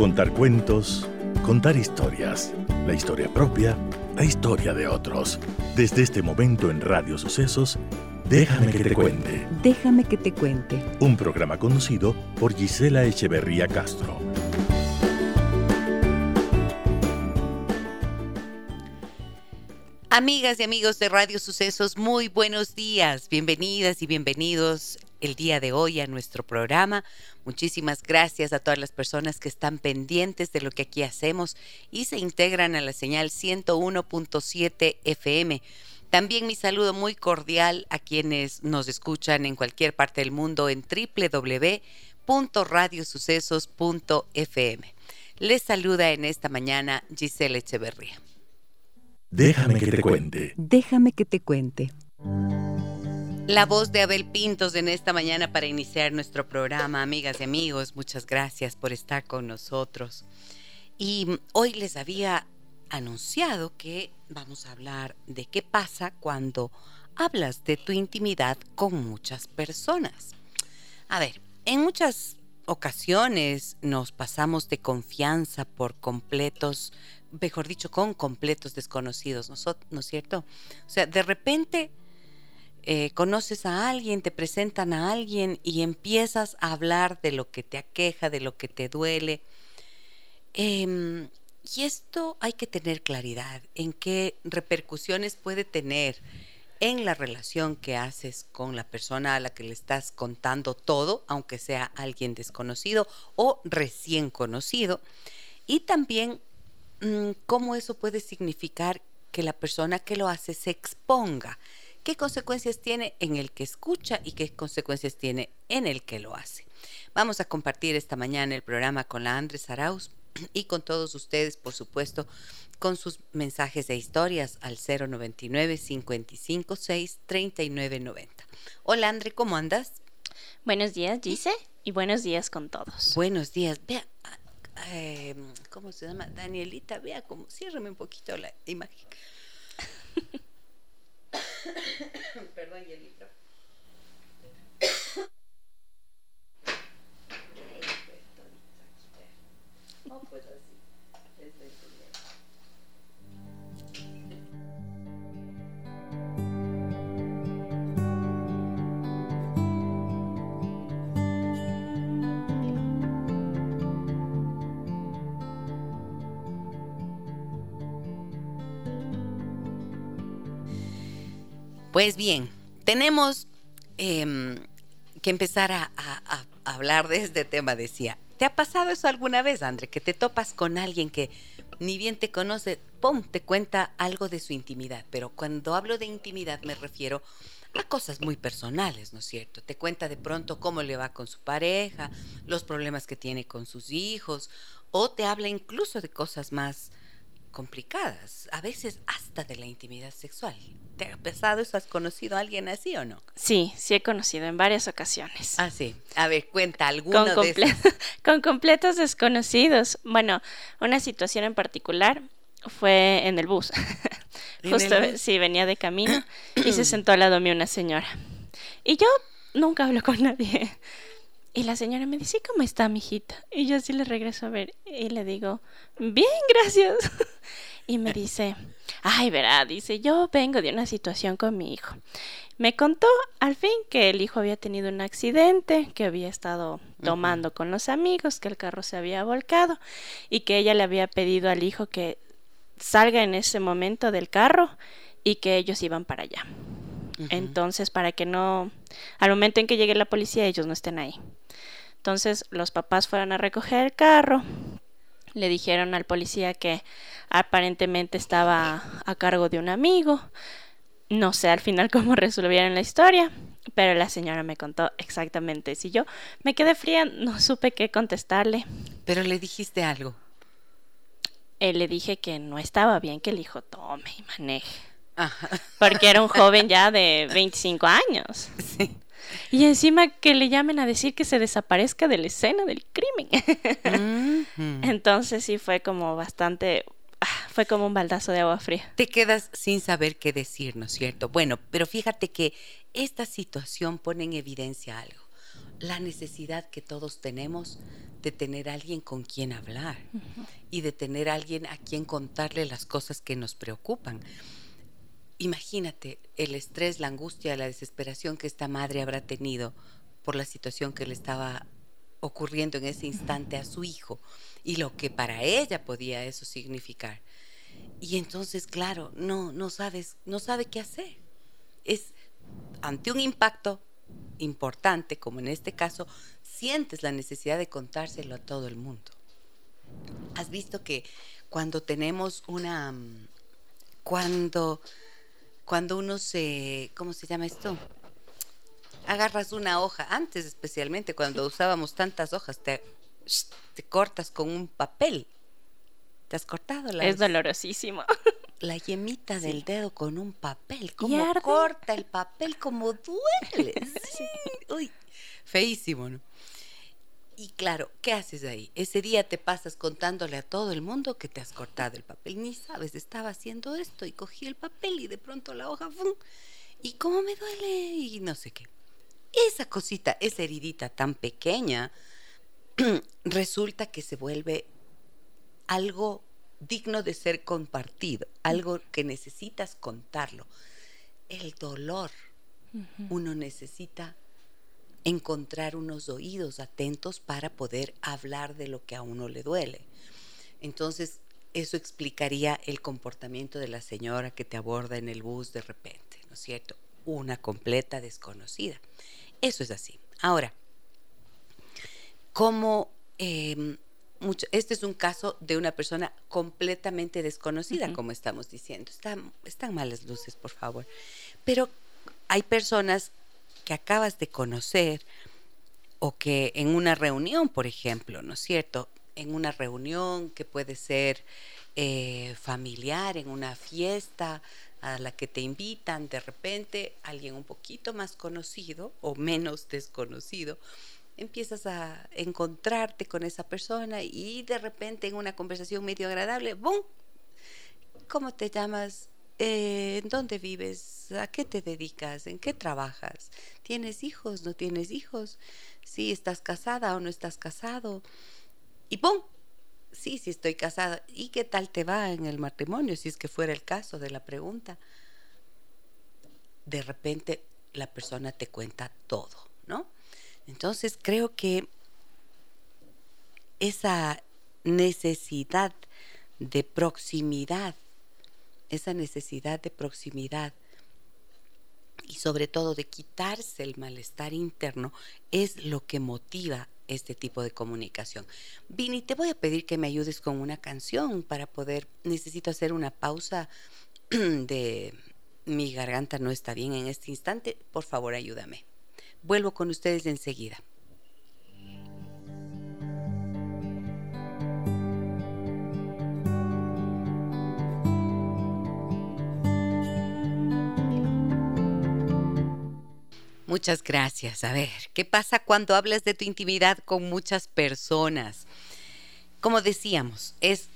Contar cuentos, contar historias, la historia propia, la historia de otros. Desde este momento en Radio Sucesos, Déjame que te cuente. Déjame que te cuente. Un programa conocido por Gisela Echeverría Castro. Amigas y amigos de Radio Sucesos, muy buenos días. Bienvenidas y bienvenidos el día de hoy a nuestro programa. Muchísimas gracias a todas las personas que están pendientes de lo que aquí hacemos y se integran a la señal 101.7 FM. También mi saludo muy cordial a quienes nos escuchan en cualquier parte del mundo en www.radiosucesos.fm. Les saluda en esta mañana Giselle Echeverría. Déjame que te cuente. Déjame que te cuente. La voz de Abel Pintos en esta mañana para iniciar nuestro programa. Amigas y amigos, muchas gracias por estar con nosotros. Y hoy les había anunciado que vamos a hablar de qué pasa cuando hablas de tu intimidad con muchas personas. A ver, en muchas ocasiones nos pasamos de confianza por completos, mejor dicho, con completos desconocidos, ¿no es cierto? O sea, de repente eh, conoces a alguien, te presentan a alguien y empiezas a hablar de lo que te aqueja, de lo que te duele. Eh, y esto hay que tener claridad en qué repercusiones puede tener en la relación que haces con la persona a la que le estás contando todo, aunque sea alguien desconocido o recién conocido, y también mm, cómo eso puede significar que la persona que lo hace se exponga, qué consecuencias tiene en el que escucha y qué consecuencias tiene en el que lo hace. Vamos a compartir esta mañana el programa con la Andrés Arauz y con todos ustedes, por supuesto, con sus mensajes e historias al 099 556 3990. Hola, André, ¿cómo andas? Buenos días, Gise, y buenos días con todos. Buenos días. Vea, eh, ¿cómo se llama? Danielita, vea cómo, ciérrame un poquito la imagen. Perdón, y el libro. Pues bien, tenemos em, que empezar a, a, hablar de este tema, decía. ¿Te ha pasado eso alguna vez, André? Que te topas con alguien que ni bien te conoce, ¡pum!, te cuenta algo de su intimidad. Pero cuando hablo de intimidad me refiero a cosas muy personales, ¿no es cierto? Te cuenta de pronto cómo le va con su pareja, los problemas que tiene con sus hijos, o te habla incluso de cosas más complicadas, a veces hasta de la intimidad sexual. ¿Te ha pasado eso? ¿Has conocido a alguien así o no? Sí, sí he conocido en varias ocasiones. Ah, sí. A ver, cuenta alguno con, de con completos desconocidos. Bueno, una situación en particular fue en el bus. Justo, sí, venía de camino y se sentó al lado mío una señora. Y yo nunca hablo con nadie. Y la señora me dice, ¿cómo está, mijita? Y yo así le regreso a ver y le digo, bien, gracias. Y me dice, ay, verá, dice, yo vengo de una situación con mi hijo. Me contó al fin que el hijo había tenido un accidente, que había estado tomando con los amigos, que el carro se había volcado y que ella le había pedido al hijo que salga en ese momento del carro y que ellos iban para allá. Entonces, para que no, al momento en que llegue la policía, ellos no estén ahí. Entonces los papás fueron a recoger el carro, le dijeron al policía que aparentemente estaba a cargo de un amigo. No sé al final cómo resolvieron la historia, pero la señora me contó exactamente. Si yo me quedé fría, no supe qué contestarle. Pero le dijiste algo. Eh, le dije que no estaba bien que el hijo tome y maneje. Porque era un joven ya de 25 años. Sí. Y encima que le llamen a decir que se desaparezca de la escena del crimen. Entonces sí fue como bastante, ah, fue como un baldazo de agua fría. Te quedas sin saber qué decir, ¿no es cierto? Bueno, pero fíjate que esta situación pone en evidencia algo, la necesidad que todos tenemos de tener alguien con quien hablar y de tener alguien a quien contarle las cosas que nos preocupan. Imagínate el estrés, la angustia, la desesperación que esta madre habrá tenido por la situación que le estaba ocurriendo en ese instante a su hijo y lo que para ella podía eso significar. Y entonces, claro, no, no sabes, no sabe qué hacer. Es ante un impacto importante, como en este caso, sientes la necesidad de contárselo a todo el mundo. Has visto que cuando tenemos una cuando cuando uno se ¿cómo se llama esto? Agarras una hoja, antes especialmente cuando usábamos tantas hojas, te, te cortas con un papel. ¿Te has cortado la Es dolorosísimo. La yemita del dedo con un papel. Como corta el papel, como duele. Sí. Uy, feísimo, ¿no? Y claro, ¿qué haces ahí? Ese día te pasas contándole a todo el mundo que te has cortado el papel. Ni sabes, estaba haciendo esto y cogí el papel y de pronto la hoja, ¡fum! ¿Y cómo me duele? Y no sé qué. Esa cosita, esa heridita tan pequeña, resulta que se vuelve algo digno de ser compartido, algo que necesitas contarlo. El dolor, uno necesita encontrar unos oídos atentos para poder hablar de lo que a uno le duele. Entonces, eso explicaría el comportamiento de la señora que te aborda en el bus de repente, ¿no es cierto? Una completa desconocida. Eso es así. Ahora, como em, este es un caso de una persona completamente desconocida, como estamos diciendo. Están, están malas luces, por favor. Pero hay personas que acabas de conocer o que en una reunión, por ejemplo, ¿no es cierto? En una reunión que puede ser eh, familiar, en una fiesta a la que te invitan, de repente alguien un poquito más conocido o menos desconocido, empiezas a encontrarte con esa persona y de repente en una conversación medio agradable, ¡bum! ¿Cómo te llamas? ¿En dónde vives? ¿A qué te dedicas? ¿En qué trabajas? ¿Tienes hijos? ¿No tienes hijos? ¿Sí estás casada o no estás casado? Y ¡pum! Sí, sí estoy casada. ¿Y qué tal te va en el matrimonio? Si es que fuera el caso de la pregunta. De repente la persona te cuenta todo, ¿no? Entonces creo que esa necesidad de proximidad esa necesidad de proximidad y sobre todo de quitarse el malestar interno es lo que motiva este tipo de comunicación. Vini, te voy a pedir que me ayudes con una canción para poder, necesito hacer una pausa de mi garganta no está bien en este instante, por favor ayúdame. Vuelvo con ustedes enseguida. Muchas gracias. A ver, ¿qué pasa cuando hablas de tu intimidad con muchas personas? Como decíamos, es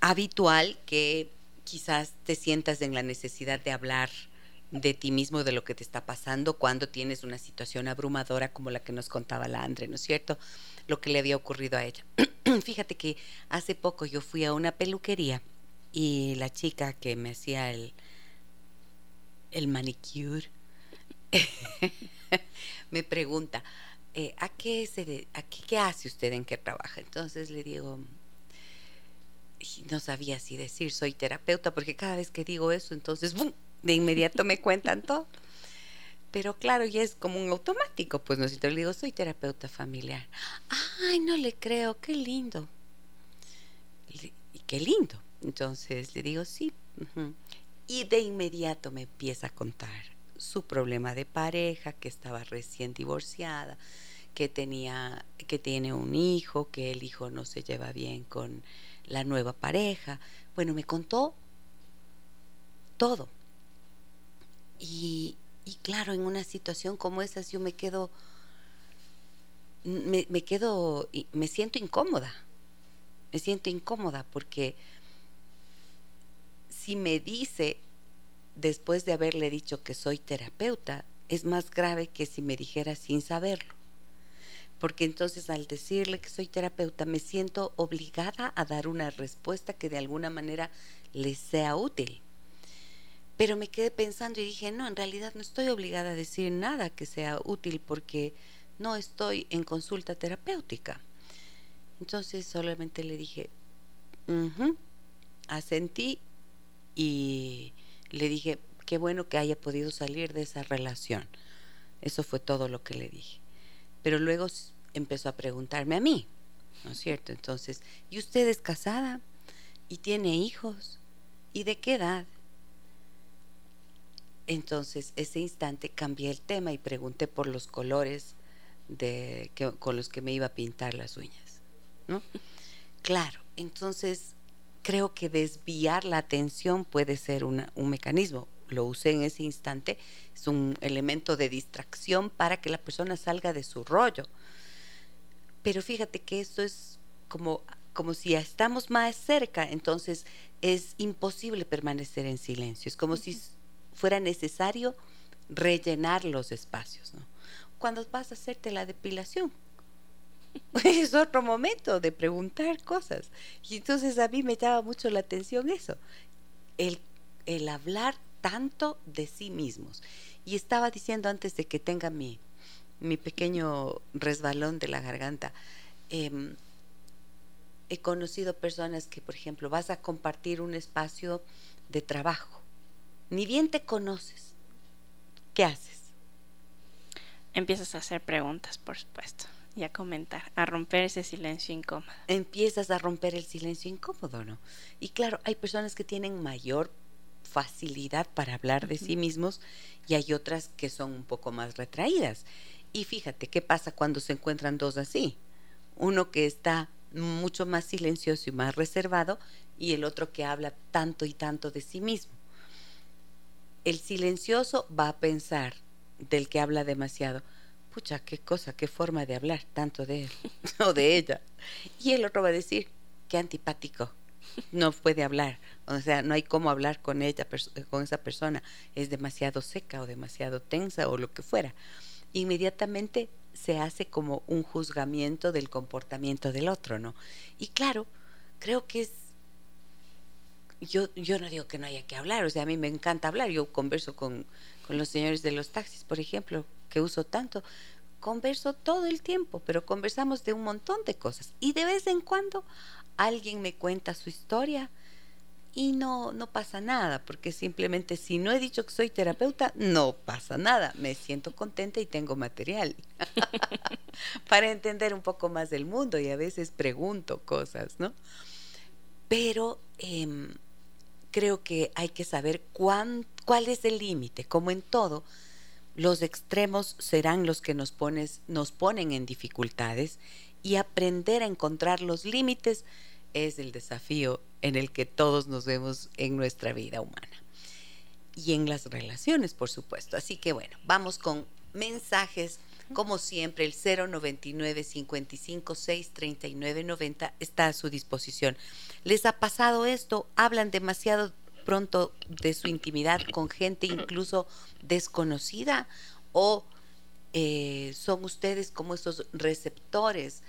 habitual que quizás te sientas en la necesidad de hablar de ti mismo, de lo que te está pasando cuando tienes una situación abrumadora como la que nos contaba la Andre, ¿no es cierto? Lo que le había ocurrido a ella. Fíjate que hace poco yo fui a una peluquería y la chica que me hacía el, el manicure me pregunta, eh, ¿a, qué se a qué, hace usted, en qué trabaja? Entonces le digo, no sabía si decir soy terapeuta, porque cada vez que digo eso, entonces de inmediato me cuentan todo. Pero claro, ya es como un automático, pues no le digo, soy terapeuta familiar. Ay, no le creo, qué lindo. Y qué lindo. Entonces le digo, sí. Y de inmediato me empieza a contar su problema de pareja, que estaba recién divorciada, que tenía, que tiene un hijo, que el hijo no se lleva bien con la nueva pareja. Bueno, me contó todo. Y, claro, en una situación como esa yo me quedo, me quedo, me siento incómoda. Me siento incómoda porque si me dice después de haberle dicho que soy terapeuta, es más grave que si me dijera sin saberlo. porque entonces al decirle que soy terapeuta me siento obligada a dar una respuesta que de alguna manera les sea útil. Pero me quedé pensando y dije, no, en realidad no estoy obligada a decir nada que sea útil porque no estoy en consulta terapéutica. Entonces solamente le dije, asentí y le dije, qué bueno que haya podido salir de esa relación. Eso fue todo lo que le dije. Pero luego empezó a preguntarme a mí, ¿no es cierto? Entonces, ¿y usted es casada? ¿Y tiene hijos? ¿Y de qué edad? Entonces, ese instante cambié el tema y pregunté por los colores de, que, con los que me iba a pintar las uñas, ¿no? Claro, entonces creo que desviar la atención puede ser un mecanismo. Lo usé en ese instante, es un elemento de distracción para que la persona salga de su rollo. Pero fíjate que esto es como, como si estamos más cerca, entonces es imposible permanecer en silencio. Es como si fuera necesario rellenar los espacios. ¿no? Cuando vas a hacerte la depilación, es otro momento de preguntar cosas. Y entonces a mí me llama mucho la atención eso, el, el hablar tanto de sí mismos. Y estaba diciendo antes de que tenga mi, mi pequeño resbalón de la garganta, em, he conocido personas que, por ejemplo, vas a compartir un espacio de trabajo, ni bien te conoces, ¿qué haces? Empiezas a hacer preguntas, por supuesto, y a comentar, a romper ese silencio incómodo. Empiezas a romper el silencio incómodo, ¿no? Y claro, hay personas que tienen mayor facilidad para hablar de sí mismos y hay otras que son un poco más retraídas. Y fíjate, ¿qué pasa cuando se encuentran dos así? Uno que está mucho más silencioso y más reservado y el otro que habla tanto y tanto de sí mismo. El silencioso va a pensar del que habla demasiado, pucha, qué cosa, qué forma de hablar tanto de él o de ella. Y el otro va a decir, qué antipático, no puede hablar, o sea, no hay cómo hablar con ella, con esa persona, es demasiado seca o demasiado tensa o lo que fuera inmediatamente se hace como un juzgamiento del comportamiento del otro, ¿no? Y claro, creo que es yo, yo no digo que no haya que hablar, o sea, a mí me encanta hablar, yo converso con, con, los señores de los taxis, por ejemplo, que uso tanto, converso todo el tiempo, pero conversamos de un montón de cosas y de vez en cuando alguien me cuenta su historia y no, no pasa nada, porque simplemente si no he dicho que soy terapeuta, no pasa nada. Me siento contenta y tengo material para entender un poco más del mundo y a veces pregunto cosas, ¿no? Pero em, creo que hay que saber cuál es el límite, como en todo. Los extremos serán los que nos, pones, nos ponen en dificultades y aprender a encontrar los límites es el desafío en el que todos nos vemos en nuestra vida humana. Y en las relaciones, por supuesto. Así que bueno, vamos con mensajes. Como siempre, el 099 55 6 39 90 está a su disposición. ¿Les ha pasado esto? ¿Hablan demasiado pronto de su intimidad con gente incluso desconocida? ¿O eh, son ustedes como esos receptores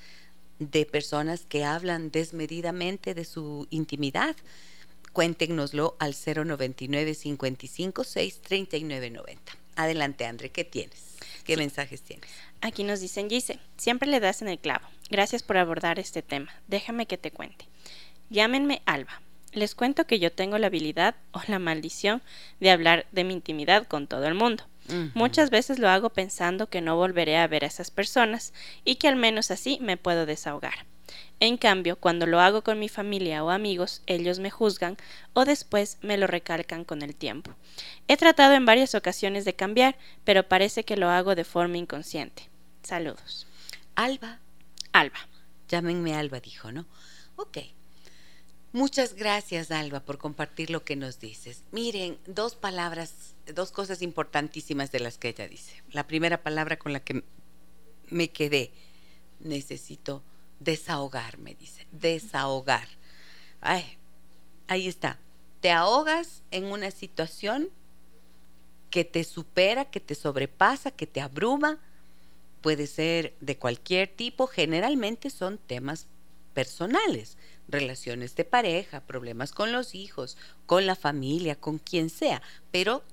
de personas que hablan desmedidamente de su intimidad. Cuéntenoslo al 099 55 6 39 90. Adelante, André, ¿qué tienes? ¿Qué mensajes tienes? Aquí nos dicen, Gise, siempre le das en el clavo. Gracias por abordar este tema. Déjame que te cuente. Llámenme Alba. Les cuento que yo tengo la habilidad o la maldición de hablar de mi intimidad con todo el mundo. Muchas veces lo hago pensando que no volveré a ver a esas personas y que al menos así me puedo desahogar. En cambio, cuando lo hago con mi familia o amigos, ellos me juzgan o después me lo recalcan con el tiempo. He tratado en varias ocasiones de cambiar, pero parece que lo hago de forma inconsciente. Saludos. Alba. Alba. Llámenme Alba, dijo, ¿no? Ok. Muchas gracias, Alba, por compartir lo que nos dices. Miren, dos palabras dos cosas importantísimas de las que ella dice. La primera palabra con la que me quedé, necesito desahogarme, dice, desahogar. Ay, ahí está. Te ahogas en una situación que te supera, que te sobrepasa, que te abruma. puede ser de cualquier tipo, generalmente son temas personales, relaciones de pareja, problemas con los hijos, con la familia, con quien sea, pero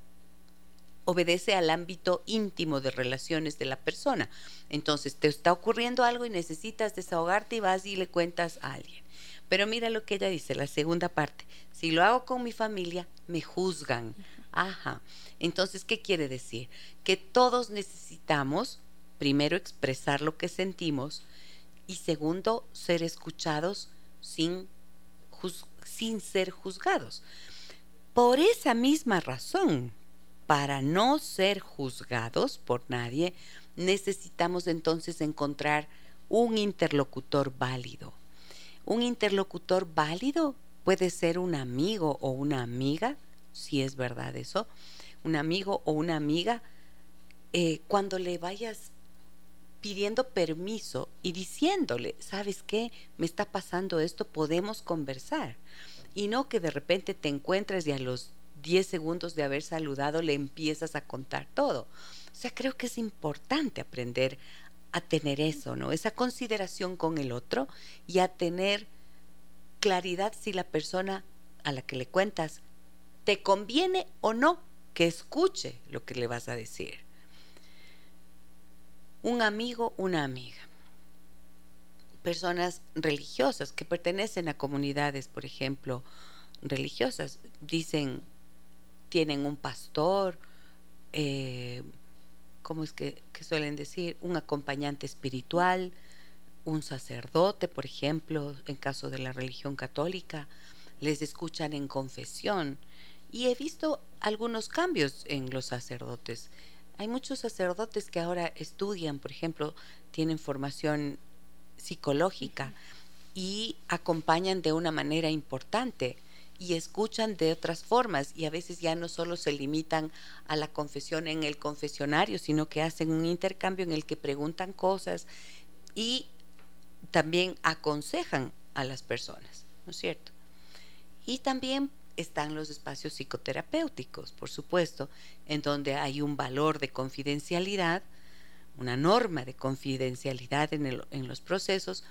obedece al ámbito íntimo de relaciones de la persona. Entonces te está ocurriendo algo y necesitas desahogarte y vas y le cuentas a alguien. Pero mira lo que ella dice, la segunda parte. Si lo hago con mi familia, me juzgan. Ajá. Entonces, ¿qué quiere decir? Que todos necesitamos, primero, expresar lo que sentimos y segundo, ser escuchados sin, sin ser juzgados. Por esa misma razón, para no ser juzgados por nadie, necesitamos entonces encontrar un interlocutor válido. Un interlocutor válido puede ser un amigo o una amiga, si es verdad eso, un amigo o una amiga, eh, cuando le vayas pidiendo permiso y diciéndole, ¿sabes qué? Me está pasando esto, podemos conversar. Y no que de repente te encuentres y a los 10 segundos de haber saludado le empiezas a contar todo. O sea, creo que es importante aprender a tener eso, ¿no? Esa consideración con el otro y a tener claridad si la persona a la que le cuentas te conviene o no que escuche lo que le vas a decir. Un amigo, una amiga. Personas religiosas que pertenecen a comunidades, por ejemplo, religiosas, dicen, tienen un pastor, eh, ¿cómo es que, que suelen decir? Un acompañante espiritual, un sacerdote, por ejemplo, en caso de la religión católica, les escuchan en confesión. Y he visto algunos cambios en los sacerdotes. Hay muchos sacerdotes que ahora estudian, por ejemplo, tienen formación psicológica y acompañan de una manera importante y escuchan de otras formas y a veces ya no solo se limitan a la confesión en el confesionario, sino que hacen un intercambio en el que preguntan cosas y también aconsejan a las personas, ¿no es cierto? Y también están los espacios psicoterapéuticos, por supuesto, en donde hay un valor de confidencialidad, una norma de confidencialidad en, los procesos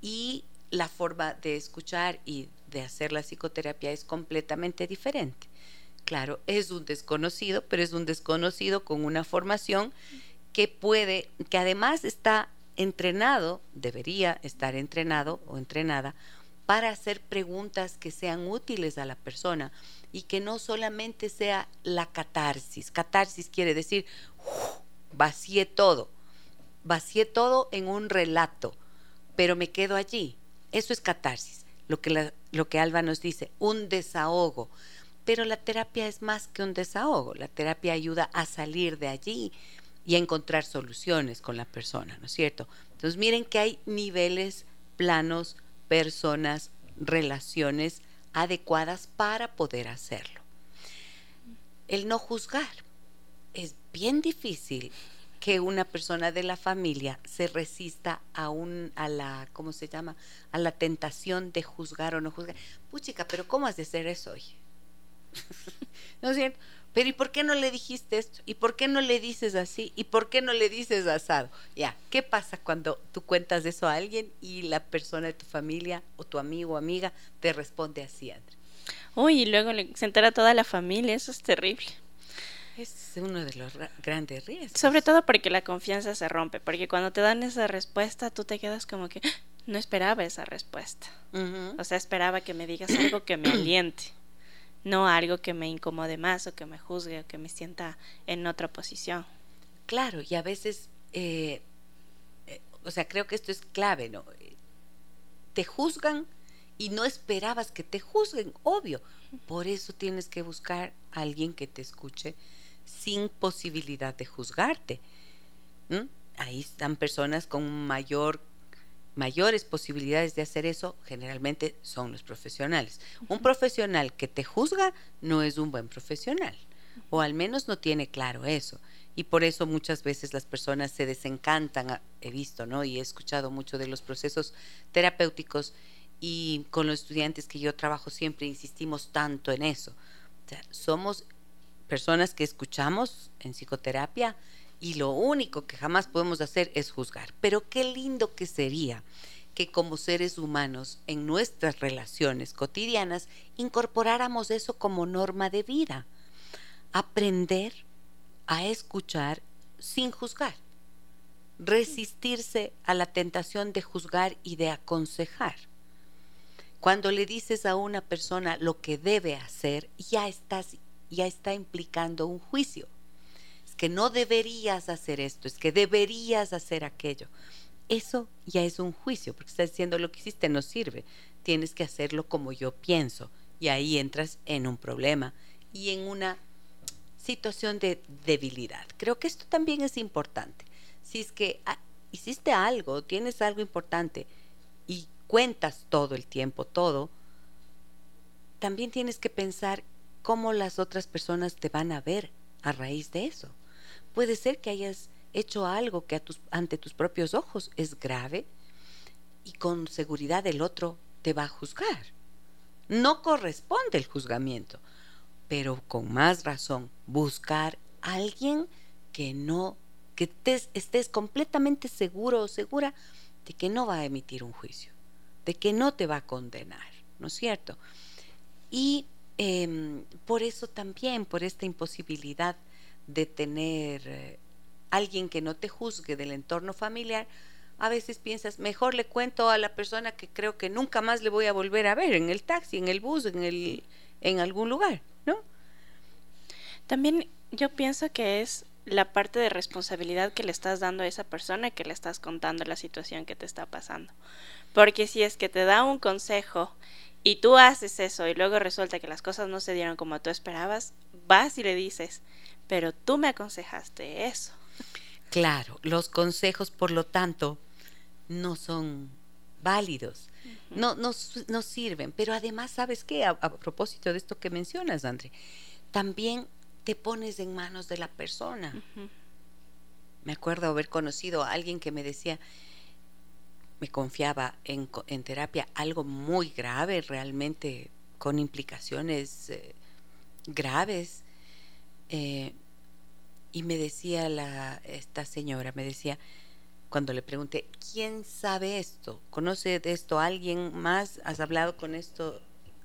y la forma de escuchar y de hacer la psicoterapia es completamente diferente. Claro, es un desconocido, pero es un desconocido con una formación que puede, que además está entrenado, debería estar entrenado o entrenada para hacer preguntas que sean útiles a la persona y que no solamente sea la catarsis. Catarsis quiere decir, vacié todo, vacié todo en un relato, pero me quedo allí. Eso es catarsis, lo que, lo que Alba nos dice, un desahogo. Pero la terapia es más que un desahogo, la terapia ayuda a salir de allí y a encontrar soluciones con la persona, ¿no es cierto? Entonces miren que hay niveles, planos, personas, relaciones adecuadas para poder hacerlo. El no juzgar. Es bien difícil que una persona de la familia se resista a un a la ¿cómo se llama? a la tentación de juzgar o no juzgar. Puchica, pero ¿cómo has de hacer eso hoy? ¿No es cierto? Pero ¿y por qué no le dijiste esto? ¿Y por qué no le dices así? ¿Y por qué no le dices asado? Ya, ¿qué pasa cuando tú cuentas eso a alguien y la persona de tu familia o tu amigo o amiga te responde así, André? Uy, y luego se entera toda la familia, eso es terrible. Es uno de los grandes riesgos. Sobre todo porque la confianza se rompe, porque cuando te dan esa respuesta, tú te quedas como que ah, no esperaba esa respuesta. O sea, esperaba que me digas algo que me aliente no algo que me incomode más o que me juzgue o que me sienta en otra posición. Claro, y a veces, eh, eh, o sea, creo que esto es clave, ¿no? Te juzgan y no esperabas que te juzguen, obvio. Por eso tienes que buscar a alguien que te escuche sin posibilidad de juzgarte. Ahí están personas con mayor mayores posibilidades de hacer eso generalmente son los profesionales. Un profesional que te juzga no es un buen profesional, o al menos no tiene claro eso. Y por eso muchas veces las personas se desencantan, ah, he visto, ¿no? Y he escuchado mucho de los procesos terapéuticos y con los estudiantes que yo trabajo siempre insistimos tanto en eso. somos personas que escuchamos en psicoterapia y lo único que jamás podemos hacer es juzgar. Pero qué lindo que sería que como seres humanos en nuestras relaciones cotidianas incorporáramos eso como norma de vida. Aprender a escuchar sin juzgar. Resistirse a la tentación de juzgar y de aconsejar. Cuando le dices a una persona lo que debe hacer, ya estás ya está implicando un juicio. Que no deberías hacer esto, es que deberías hacer aquello. Eso ya es un juicio, porque estás diciendo lo que hiciste no sirve. Tienes que hacerlo como yo pienso. Y ahí entras en un problema y en una situación de debilidad. Creo que esto también es importante. Si es que hiciste algo, tienes algo importante y cuentas todo el tiempo, todo, también tienes que pensar cómo las otras personas te van a ver a raíz de eso. Puede ser que hayas hecho algo que ante tus propios ojos es grave y con seguridad el otro te va a juzgar. No corresponde el juzgamiento, pero con más razón buscar a alguien que no, que estés completamente seguro o segura de que no va a emitir un juicio, de que no te va a condenar, ¿no es cierto? Y Em, por eso también, por esta imposibilidad de tener eh, alguien que no te juzgue del entorno familiar, a veces piensas, mejor le cuento a la persona que creo que nunca más le voy a volver a ver en el taxi, en el bus, en, el, en algún lugar, ¿no? También yo pienso que es la parte de responsabilidad que le estás dando a esa persona que le estás contando la situación que te está pasando. Porque si es que te da un consejo y tú haces eso y luego resulta que las cosas no se dieron como tú esperabas, vas y le dices, pero tú me aconsejaste eso. Claro, los consejos, por lo tanto, no son válidos, no, no, no, sirven. Pero además, ¿sabes qué? A, propósito de esto que mencionas, André, también te pones en manos de la persona. Me acuerdo haber conocido a alguien que me decía, me confiaba en, en terapia algo muy grave, realmente con implicaciones eh, graves. Eh, y me decía la, esta señora, me decía, cuando le pregunté, ¿quién sabe esto? ¿Conoce de esto alguien más? ¿Has hablado con esto,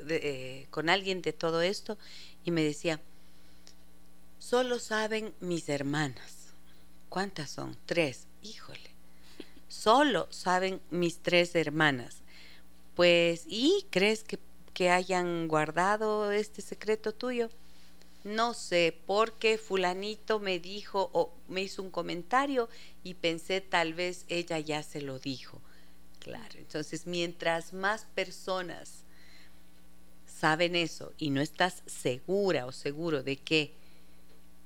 eh, con alguien de todo esto? Y me decía, solo saben mis hermanas. ¿Cuántas son? Tres. Híjole solo saben mis tres hermanas. Pues, ¿y crees que, que hayan guardado este secreto tuyo? No sé, porque fulanito me dijo o me hizo un comentario y pensé tal vez ella ya se lo dijo. Claro, entonces mientras más personas saben eso y no estás segura o seguro de que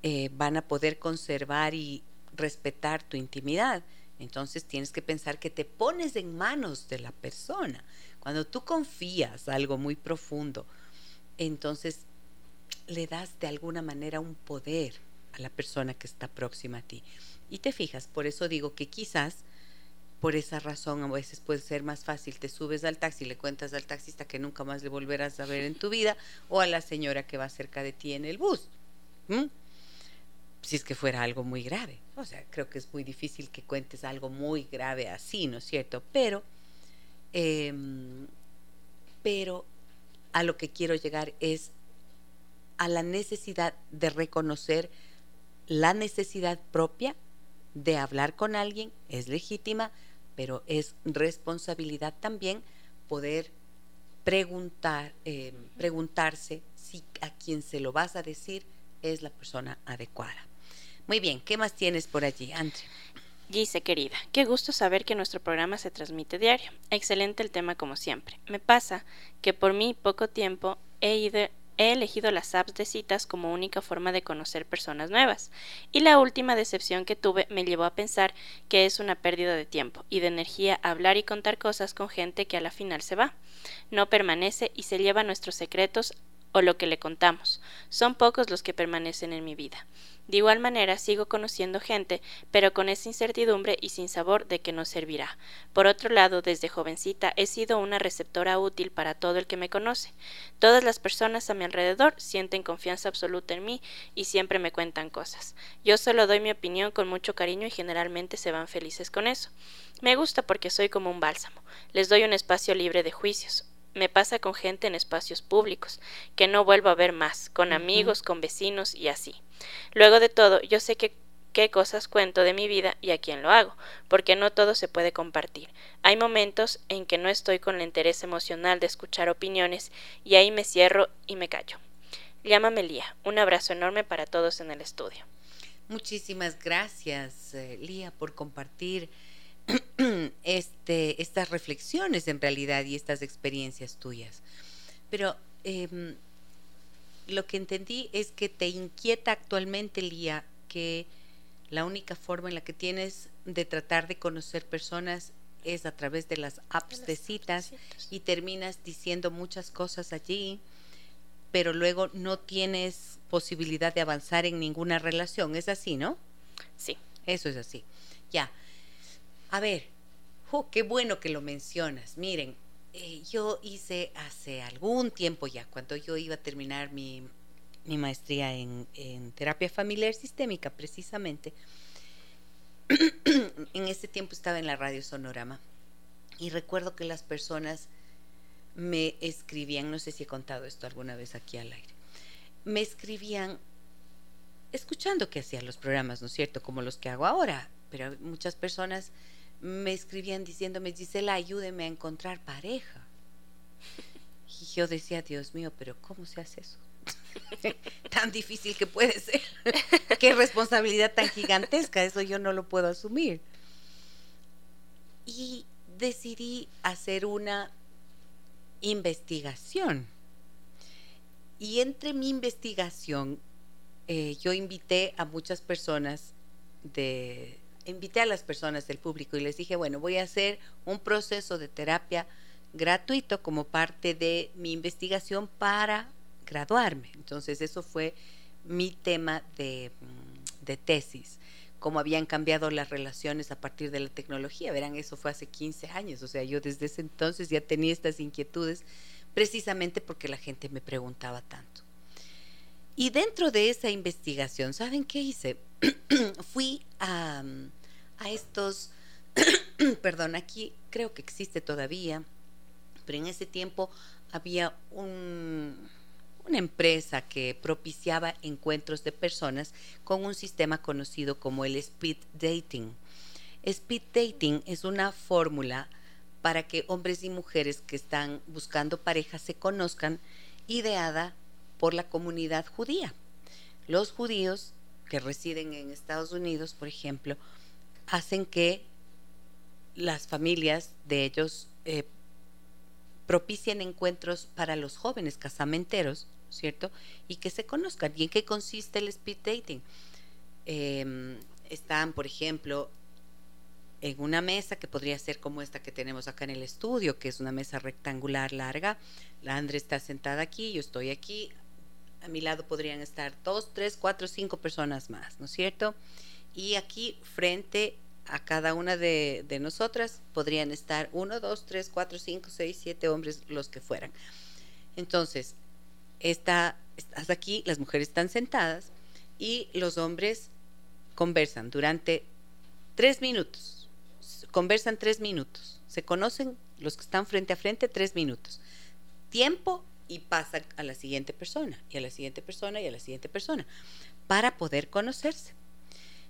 eh, van a poder conservar y respetar tu intimidad, entonces tienes que pensar que te pones en manos de la persona. Cuando tú confías algo muy profundo, entonces le das de alguna manera un poder a la persona que está próxima a ti. Y te fijas, por eso digo que quizás por esa razón a veces puede ser más fácil, te subes al taxi le cuentas al taxista que nunca más le volverás a ver en tu vida o a la señora que va cerca de ti en el bus si es que fuera algo muy grave. O sea, creo que es muy difícil que cuentes algo muy grave así, ¿no es cierto? Pero, em, pero a lo que quiero llegar es a la necesidad de reconocer la necesidad propia de hablar con alguien, es legítima, pero es responsabilidad también poder preguntar, em, preguntarse si a quien se lo vas a decir es la persona adecuada. Muy bien, ¿qué más tienes por allí, Andre? Gise, querida, qué gusto saber que nuestro programa se transmite diario. Excelente el tema como siempre. Me pasa que por mí poco tiempo he he elegido las apps de citas como única forma de conocer personas nuevas. Y la última decepción que tuve me llevó a pensar que es una pérdida de tiempo y de energía hablar y contar cosas con gente que a la final se va. No permanece y se lleva nuestros secretos o lo que le contamos. Son pocos los que permanecen en mi vida. De igual manera sigo conociendo gente, pero con esa incertidumbre y sin sabor de que nos servirá. Por otro lado, desde jovencita he sido una receptora útil para todo el que me conoce. Todas las personas a mi alrededor sienten confianza absoluta en mí y siempre me cuentan cosas. Yo solo doy mi opinión con mucho cariño y generalmente se van felices con eso. Me gusta porque soy como un bálsamo. Les doy un espacio libre de juicios, me pasa con gente en espacios públicos, que no vuelvo a ver más, con amigos, con vecinos y así. Luego de todo, yo sé que qué cosas cuento de mi vida y a quién lo hago, porque no todo se puede compartir. Hay momentos en que no estoy con el interés emocional de escuchar opiniones y ahí me cierro y me callo. Llámame Lía. Un abrazo enorme para todos en el estudio. Muchísimas gracias, eh, Lía, por compartir este, estas reflexiones en realidad y estas experiencias tuyas. Pero em, lo que entendí es que te inquieta actualmente, Lía, que la única forma en la que tienes de tratar de conocer personas es a través de las apps de citas y terminas diciendo muchas cosas allí, pero luego no tienes posibilidad de avanzar en ninguna relación. ¿Es así, no? Sí. Eso es así. Ya. A ver, qué bueno que lo mencionas. Miren, eh, yo hice hace algún tiempo ya, cuando yo iba a terminar mi, maestría en, terapia familiar sistémica, precisamente, en ese tiempo estaba en la radio Sonorama y recuerdo que las personas me escribían, no sé si he contado esto alguna vez aquí al aire, me escribían escuchando que hacía los programas, ¿no es cierto? Como los que hago ahora, pero muchas personas me escribían diciéndome, Gisela, ayúdeme a encontrar pareja. Y yo decía, Dios mío, pero ¿cómo se hace eso? tan difícil que puede ser. Qué responsabilidad tan gigantesca, eso yo no lo puedo asumir. Y decidí hacer una investigación. Y entre mi investigación, eh, yo invité a muchas personas de invité a las personas del público y les dije, bueno, voy a hacer un proceso de terapia gratuito como parte de mi investigación para graduarme. Entonces, eso fue mi tema de, mm, de tesis cómo habían cambiado las relaciones a partir de la tecnología. Verán, eso fue hace 15 años, o sea, yo desde ese entonces ya tenía estas inquietudes precisamente porque la gente me preguntaba tanto. Y dentro de esa investigación, ¿saben qué hice? Fui a, mm, a estos, perdón, aquí creo que existe todavía, pero en ese tiempo había un, una empresa que propiciaba encuentros de personas con un sistema conocido como el speed dating. Speed dating es una fórmula para que hombres y mujeres que están buscando pareja se conozcan, ideada por la comunidad judía. Los judíos que residen en Estados Unidos, por ejemplo, hacen que las familias de ellos eh, propicien encuentros para los jóvenes casamenteros, ¿cierto? Y que se conozcan. ¿Y en qué consiste el speed dating? Em, están, por ejemplo, en una mesa que podría ser como esta que tenemos acá en el estudio, que es una mesa rectangular larga. La Andre está sentada aquí, yo estoy aquí. A mi lado podrían estar dos, tres, cuatro, cinco personas más, ¿no es cierto? Y aquí frente a cada una de, nosotras podrían estar uno, dos, tres, cuatro, cinco, seis, siete hombres, los que fueran. Entonces, está, estás aquí, las mujeres están sentadas y los hombres conversan durante tres minutos. Conversan tres minutos. Se conocen los que están frente a frente tres minutos. Tiempo y pasan a la siguiente persona, y a la siguiente persona, y a la siguiente persona, para poder conocerse.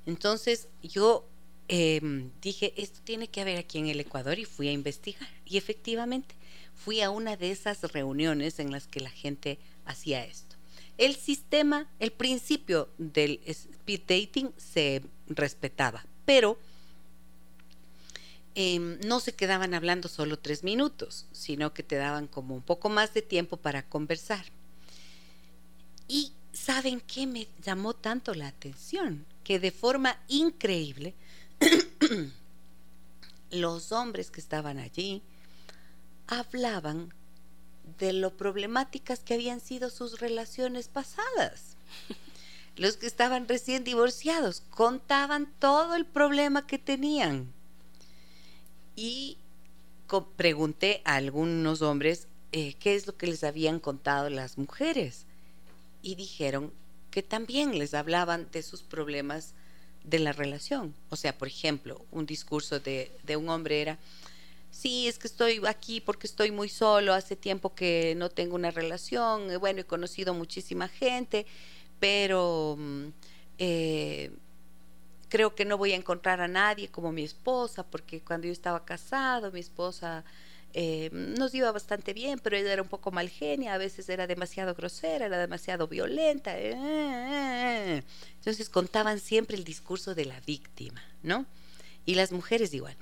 Entonces yo em, dije, esto tiene que haber aquí en el Ecuador y fui a investigar. Y efectivamente fui a una de esas reuniones en las que la gente hacía esto. El sistema, el principio del speed dating se respetaba, pero em, no se quedaban hablando solo tres minutos, sino que te daban como un poco más de tiempo para conversar. Y ¿saben qué me llamó tanto la atención? Que de forma increíble los hombres que estaban allí hablaban de lo problemáticas que habían sido sus relaciones pasadas. Los que estaban recién divorciados contaban todo el problema que tenían. Y pregunté a algunos hombres eh, qué es lo que les habían contado las mujeres. Y dijeron que también les hablaban de sus problemas de la relación. O sea, por ejemplo, un discurso de, de un hombre era, sí, es que estoy aquí porque estoy muy solo, hace tiempo que no tengo una relación, eh, bueno, he conocido muchísima gente, pero mm, eh, creo que no voy a encontrar a nadie como mi esposa, porque cuando yo estaba casado, mi esposa eh, nos iba bastante bien, pero ella era un poco mal genia, a veces era demasiado grosera, era demasiado violenta. Entonces contaban siempre el discurso de la víctima, ¿no? Y las mujeres igual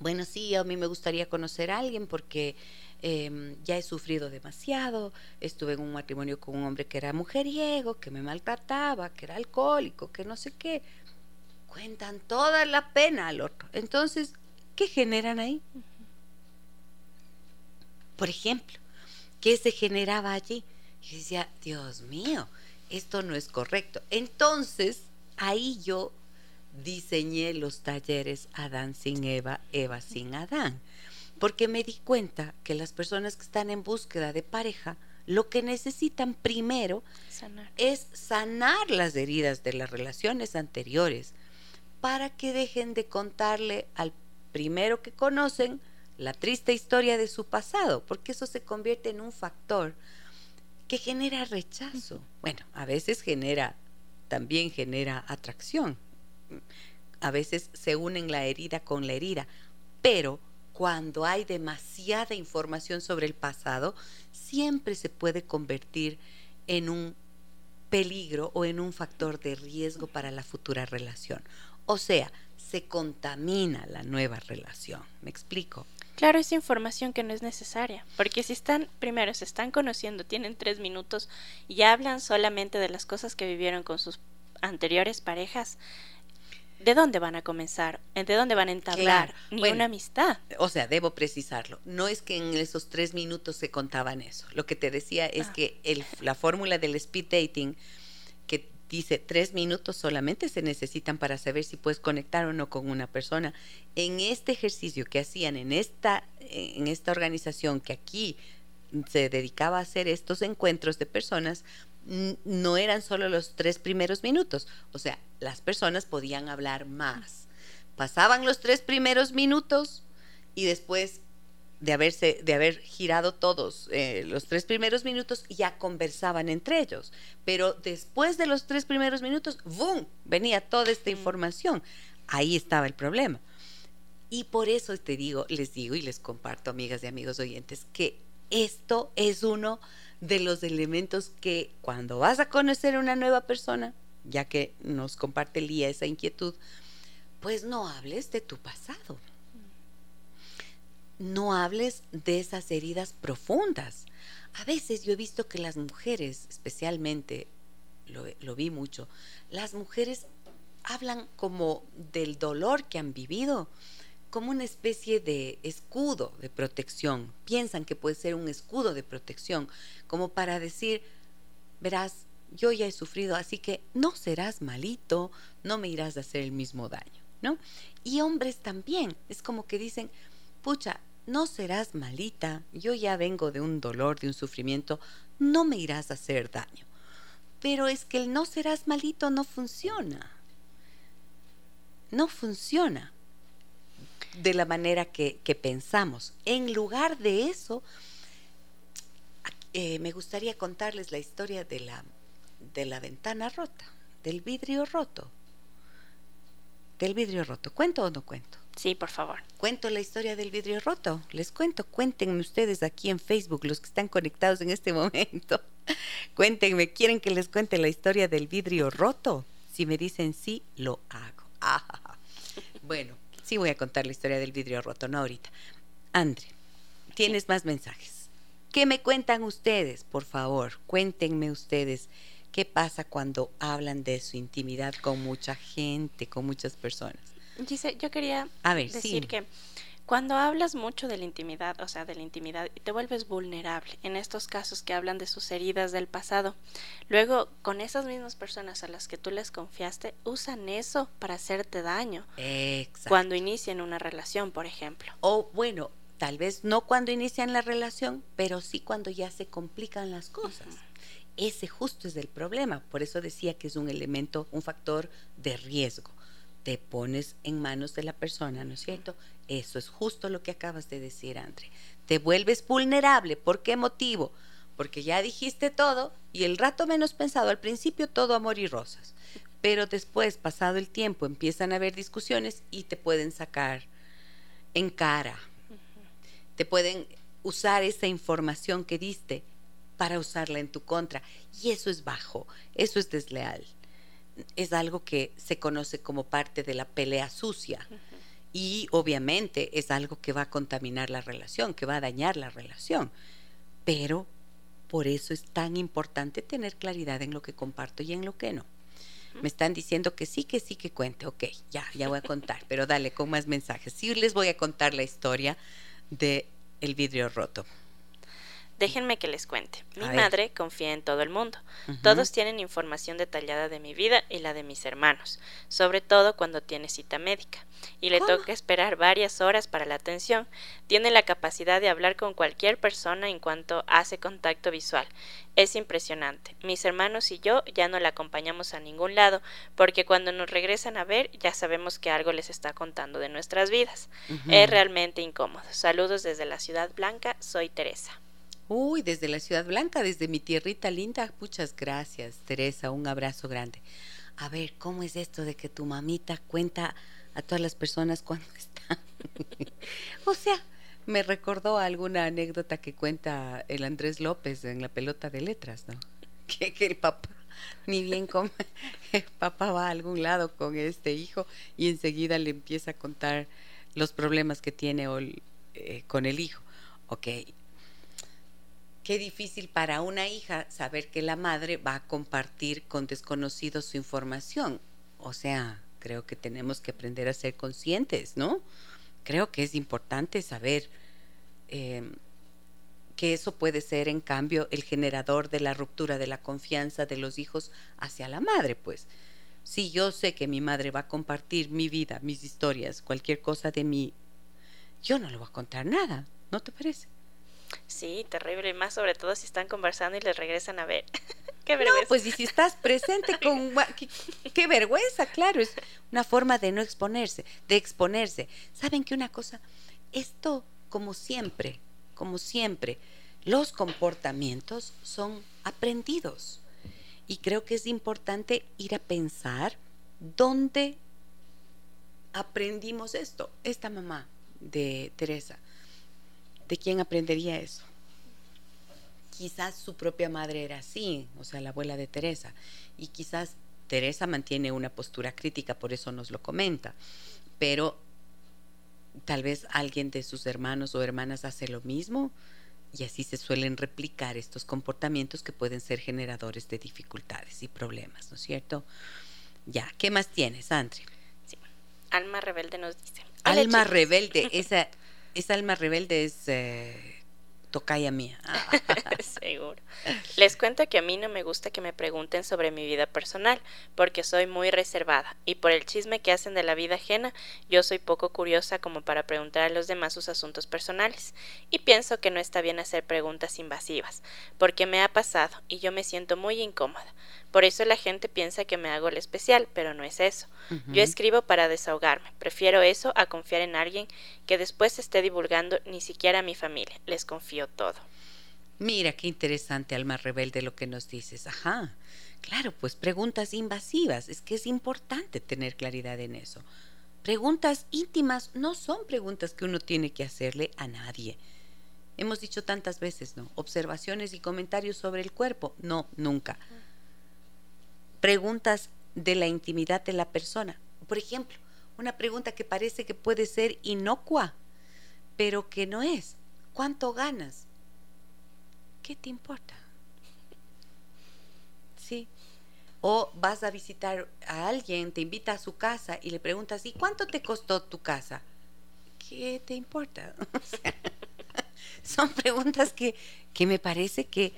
bueno, sí, a mí me gustaría conocer a alguien porque em, ya he sufrido demasiado, estuve en un matrimonio con un hombre que era mujeriego, que me maltrataba, que era alcohólico, que no sé qué. Cuentan toda la pena al otro. Entonces, ¿qué generan ahí? Por ejemplo, ¿qué se generaba allí? Y decía, Dios mío, esto no es correcto. Entonces, ahí yo diseñé los talleres Adán sin Eva, Eva sin Adán, porque me di cuenta que las personas que están en búsqueda de pareja, lo que necesitan primero es sanar las heridas de las relaciones anteriores para que dejen de contarle al primero que conocen la triste historia de su pasado, porque eso se convierte en un factor que genera rechazo. Bueno, a veces genera, también genera atracción, a veces se unen la herida con la herida, pero cuando hay demasiada información sobre el pasado, siempre se puede convertir en un peligro o en un factor de riesgo para la futura relación. O sea, se contamina la nueva relación. ¿Me explico? Claro, es información que no es necesaria, porque si están, primero, se están conociendo, tienen tres minutos y hablan solamente de las cosas que vivieron con sus anteriores parejas, ¿de dónde van a comenzar? ¿De dónde van a entablar? Ni una amistad. O sea, debo precisarlo. No es que en esos tres minutos se contaban eso. Lo que te decía es ah. que el, la fórmula del speed dating, dice tres minutos solamente se necesitan para saber si puedes conectar o no con una persona. En este ejercicio que hacían en esta, en esta organización que aquí se dedicaba a hacer estos encuentros de personas, no eran solo los tres primeros minutos, o sea, las personas podían hablar más. Pasaban los tres primeros minutos y después de haberse, de haber girado todos eh, los tres primeros minutos, ya conversaban entre ellos. Pero después de los tres primeros minutos, ¡boom! venía toda esta información. Ahí estaba el problema. Y por eso te digo, les digo y les comparto, amigas y amigos oyentes, que esto es uno de los elementos que cuando vas a conocer a una nueva persona, ya que nos comparte Lía esa inquietud, pues no hables de tu pasado. No hables de esas heridas profundas. A veces yo he visto que las mujeres, especialmente, lo, lo vi mucho, las mujeres hablan como del dolor que han vivido, como una especie de escudo de protección. Piensan que puede ser un escudo de protección, como para decir, verás, yo ya he sufrido, así que no serás malito, no me irás a hacer el mismo daño, ¿no? Y hombres también, es como que dicen, pucha, no serás malita, yo ya vengo de un dolor, de un sufrimiento, no me irás a hacer daño. Pero es que el no serás malito no funciona. No funciona de la manera que, pensamos. En lugar de eso, eh, me gustaría contarles la historia de la, de la ventana rota, del vidrio roto. Del vidrio roto. ¿Cuento o no cuento? Sí, por favor. Cuento la historia del vidrio roto. Les cuento, cuéntenme ustedes aquí en Facebook, los que están conectados en este momento. Cuéntenme, ¿quieren que les cuente la historia del vidrio roto? Si me dicen sí, lo hago. Bueno, Sí voy a contar la historia del vidrio roto, no ahorita. Andre, tienes más mensajes. ¿Qué me cuentan ustedes? Por favor, cuéntenme ustedes qué pasa cuando hablan de su intimidad con mucha gente, con muchas personas. Dice, yo quería decir que Cuando hablas mucho de la intimidad, o sea, de la intimidad, te vuelves vulnerable. En estos casos que hablan de sus heridas del pasado, luego con esas mismas personas a las que tú les confiaste, usan eso para hacerte daño. Exacto. Cuando inician una relación, por ejemplo. O bueno, tal vez no cuando inician la relación, pero sí cuando ya se complican las cosas. Ese justo es el problema. Por eso decía que es un elemento, un factor de riesgo te pones en manos de la persona, ¿no es cierto? Eso es justo lo que acabas de decir, Andre. Te vuelves vulnerable. ¿Por qué motivo? Porque ya dijiste todo y el rato menos pensado, al principio todo amor y rosas. Pero después, pasado el tiempo, empiezan a haber discusiones y te pueden sacar en cara. Te pueden usar esa información que diste para usarla en tu contra. Y eso es bajo, eso es desleal es algo que se conoce como parte de la pelea sucia. Y obviamente es algo que va a contaminar la relación, que va a dañar la relación. Pero por eso es tan importante tener claridad en lo que comparto y en lo que no. Me están diciendo que sí, que sí, que cuente. Ok, ya, ya voy a contar, pero dale con más mensajes. Sí les voy a contar la historia de el vidrio roto. Déjenme que les cuente. Mi madre confía en todo el mundo. Todos tienen información detallada de mi vida y la de mis hermanos, sobre todo cuando tiene cita médica. Y le toca esperar varias horas para la atención. Tiene la capacidad de hablar con cualquier persona en cuanto hace contacto visual. Es impresionante. Mis hermanos y yo ya no la acompañamos a ningún lado, porque cuando nos regresan a ver ya sabemos que algo les está contando de nuestras vidas. Es realmente incómodo. Saludos desde la Ciudad Blanca, soy Teresa. Uy, desde la Ciudad Blanca, desde mi tierrita linda. Muchas gracias, Teresa. Un abrazo grande. A ver, ¿cómo es esto de que tu mamita cuenta a todas las personas cuando están? o sea, me recordó alguna anécdota que cuenta el Andrés López en la pelota de letras, ¿no? Que, el papá, ni bien come, el papá va a algún lado con este hijo y enseguida le empieza a contar los problemas que tiene eh, con el hijo. Ok, qué difícil para una hija saber que la madre va a compartir con desconocidos su información. O sea, creo que tenemos que aprender a ser conscientes, ¿no? Creo que es importante saber eh, que eso puede ser, en cambio, el generador de la ruptura de la confianza de los hijos hacia la madre, pues. Si yo sé que mi madre va a compartir mi vida, mis historias, cualquier cosa de mí, yo no le voy a contar nada, ¿no te parece? Sí, terrible, y más sobre todo si están conversando y les regresan a ver. qué vergüenza. No, pues y si estás presente con qué, vergüenza, claro, es una forma de no exponerse, de exponerse. ¿Saben que una cosa? Esto como siempre, como siempre, los comportamientos son aprendidos. Y creo que es importante ir a pensar dónde aprendimos esto. Esta mamá de Teresa ¿de quién aprendería eso? Quizás su propia madre era así, o sea, la abuela de Teresa, y quizás Teresa mantiene una postura crítica, por eso nos lo comenta, pero tal vez alguien de sus hermanos o hermanas hace lo mismo y así se suelen replicar estos comportamientos que pueden ser generadores de dificultades y problemas, ¿no es cierto? Ya, ¿qué más tienes, Andre? Sí. Alma rebelde nos dice. Alma rebelde, esa esa alma rebelde es eh, tocaya mía. Seguro. Les cuento que a mí no me gusta que me pregunten sobre mi vida personal, porque soy muy reservada, y por el chisme que hacen de la vida ajena, yo soy poco curiosa como para preguntar a los demás sus asuntos personales, y pienso que no está bien hacer preguntas invasivas, porque me ha pasado, y yo me siento muy incómoda. Por eso la gente piensa que me hago el especial, pero no es eso. Yo escribo para desahogarme. Prefiero eso a confiar en alguien que después esté divulgando ni siquiera a mi familia. Les confío todo. Mira, qué interesante, alma rebelde, lo que nos dices. Ajá. Claro, pues preguntas invasivas. Es que es importante tener claridad en eso. Preguntas íntimas no son preguntas que uno tiene que hacerle a nadie. Hemos dicho tantas veces, ¿no? Observaciones y comentarios sobre el cuerpo. No, nunca preguntas de la intimidad de la persona. Por ejemplo, una pregunta que parece que puede ser inocua, pero que no es. ¿Cuánto ganas? ¿Qué te importa? Sí. O vas a visitar a alguien, te invita a su casa y le preguntas, ¿y cuánto te costó tu casa? ¿qué te importa? son preguntas que, que me parece que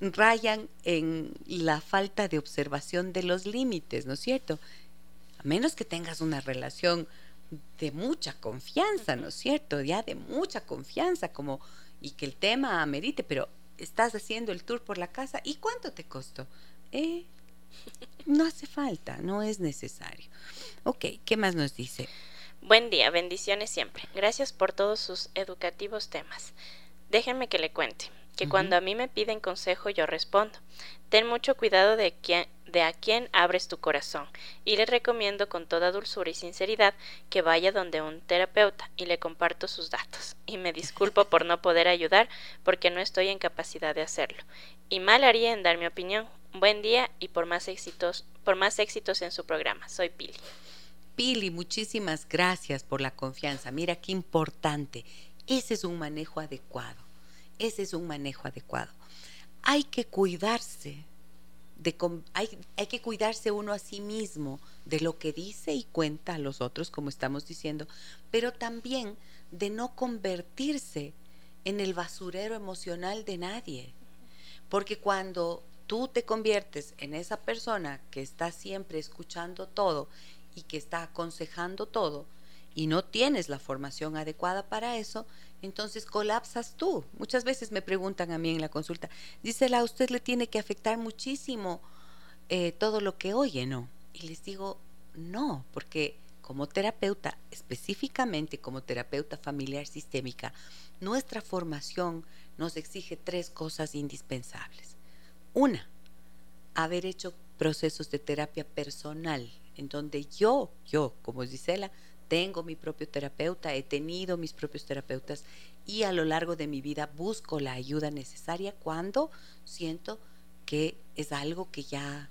rayan en la falta de observación de los límites, ¿no es cierto? A menos que tengas una relación de mucha confianza, ¿no es cierto? Ya de mucha confianza, como y que el tema amerite, pero estás haciendo el tour por la casa y cuánto te costó. Eh, no hace falta, no es necesario. Ok, ¿qué más nos dice? Buen día, bendiciones siempre. Gracias por todos sus educativos temas. Déjenme que le cuente que cuando a mí me piden consejo yo respondo. Ten mucho cuidado de, quién, de a quién abres tu corazón y le recomiendo con toda dulzura y sinceridad que vaya donde un terapeuta y le comparto sus datos. Y me disculpo por no poder ayudar porque no estoy en capacidad de hacerlo. Y mal haría en dar mi opinión. Buen día y por más éxitos, por más éxitos en su programa. Soy Pili. Pili, muchísimas gracias por la confianza. Mira qué importante. Ese es un manejo adecuado ese es un manejo adecuado. Hay que cuidarse, de, hay, hay que cuidarse uno a sí mismo de lo que dice y cuenta a los otros, como estamos diciendo, pero también de no convertirse en el basurero emocional de nadie. Porque cuando tú te conviertes en esa persona que está siempre escuchando todo y que está aconsejando todo y no tienes la formación adecuada para eso, entonces colapsas tú. Muchas veces me preguntan a mí en la consulta, dice a usted le tiene que afectar muchísimo eh, todo lo que oye, ¿no? Y les digo, no, porque como terapeuta, específicamente como terapeuta familiar sistémica, nuestra formación nos exige tres cosas indispensables. Una, haber hecho procesos de terapia personal, en donde yo, yo como Gisela, tengo mi propio terapeuta, he tenido mis propios terapeutas y a lo largo de mi vida busco la ayuda necesaria cuando siento que es algo que ya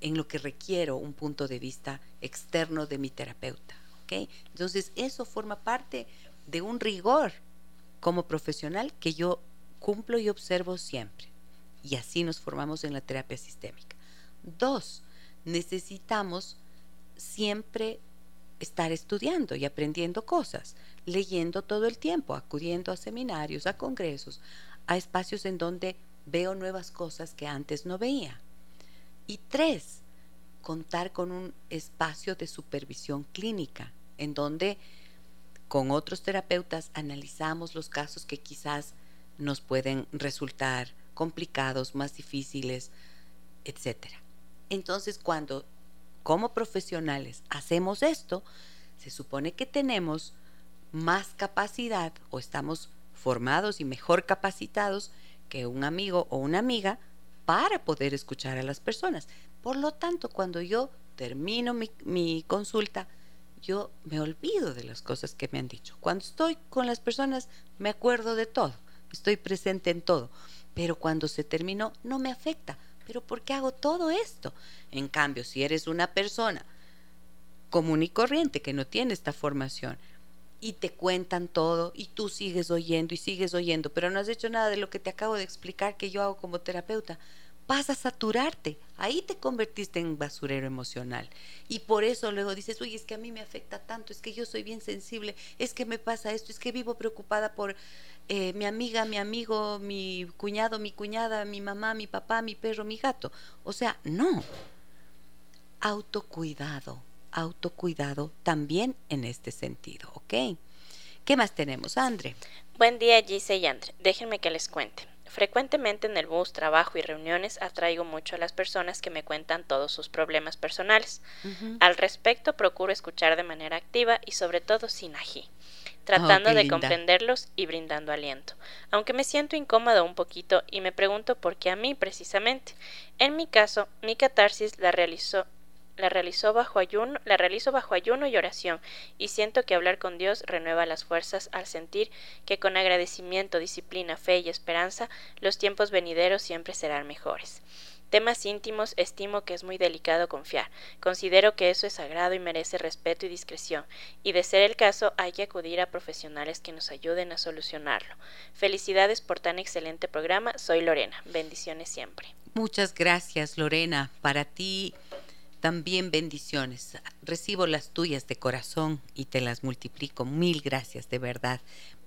en lo que requiero un punto de vista externo de mi terapeuta. ¿okay? Entonces eso forma parte de un rigor como profesional que yo cumplo y observo siempre. Y así nos formamos en la terapia sistémica. Dos, necesitamos siempre estar estudiando y aprendiendo cosas, leyendo todo el tiempo, acudiendo a seminarios, a congresos, a espacios en donde veo nuevas cosas que antes no veía. Y tres, contar con un espacio de supervisión clínica, en donde con otros terapeutas analizamos los casos que quizás nos pueden resultar complicados, más difíciles, etc. Entonces, cuando como profesionales hacemos esto, se supone que tenemos más capacidad o estamos formados y mejor capacitados que un amigo o una amiga para poder escuchar a las personas. Por lo tanto, cuando yo termino mi, consulta, yo me olvido de las cosas que me han dicho. Cuando estoy con las personas, me acuerdo de todo, estoy presente en todo. Pero cuando se terminó, no me afecta, pero ¿por qué hago todo esto? En cambio, si eres una persona común y corriente que no tiene esta formación y te cuentan todo y tú sigues oyendo y sigues oyendo, pero no has hecho nada de lo que te acabo de explicar que yo hago como terapeuta, vas a saturarte. Ahí te convertiste en basurero emocional. Y por eso luego dices, uy, es que a mí me afecta tanto, es que yo soy bien sensible, es que me pasa esto, es que vivo preocupada por eh, mi amiga, mi amigo, mi cuñado, mi cuñada, mi mamá, mi papá, mi perro, mi gato. O sea, no. Autocuidado, autocuidado también en este sentido, ¿ok? ¿Qué más tenemos, Andre? Buen día, Gise y Andre. Déjenme que les cuente. Frecuentemente en el bus, trabajo y reuniones atraigo mucho a las personas que me cuentan todos sus problemas personales. Al respecto, procuro escuchar de manera activa y sobre todo sin ají, tratando oh, de comprenderlos y brindando aliento. Aunque me siento incómoda un poquito y me pregunto por qué a mí precisamente. En mi caso, mi catarsis la realizó la realizó bajo ayuno, la realizo bajo ayuno y oración, y siento que hablar con Dios renueva las fuerzas al sentir que con agradecimiento, disciplina, fe y esperanza, los tiempos venideros siempre serán mejores. Temas íntimos estimo que es muy delicado confiar. Considero que eso es sagrado y merece respeto y discreción, y de ser el caso hay que acudir a profesionales que nos ayuden a solucionarlo. Felicidades por tan excelente programa. Soy Lorena. Bendiciones siempre. Muchas gracias, Lorena. Para ti también bendiciones. Recibo las tuyas de corazón y te las multiplico. Mil gracias, de verdad,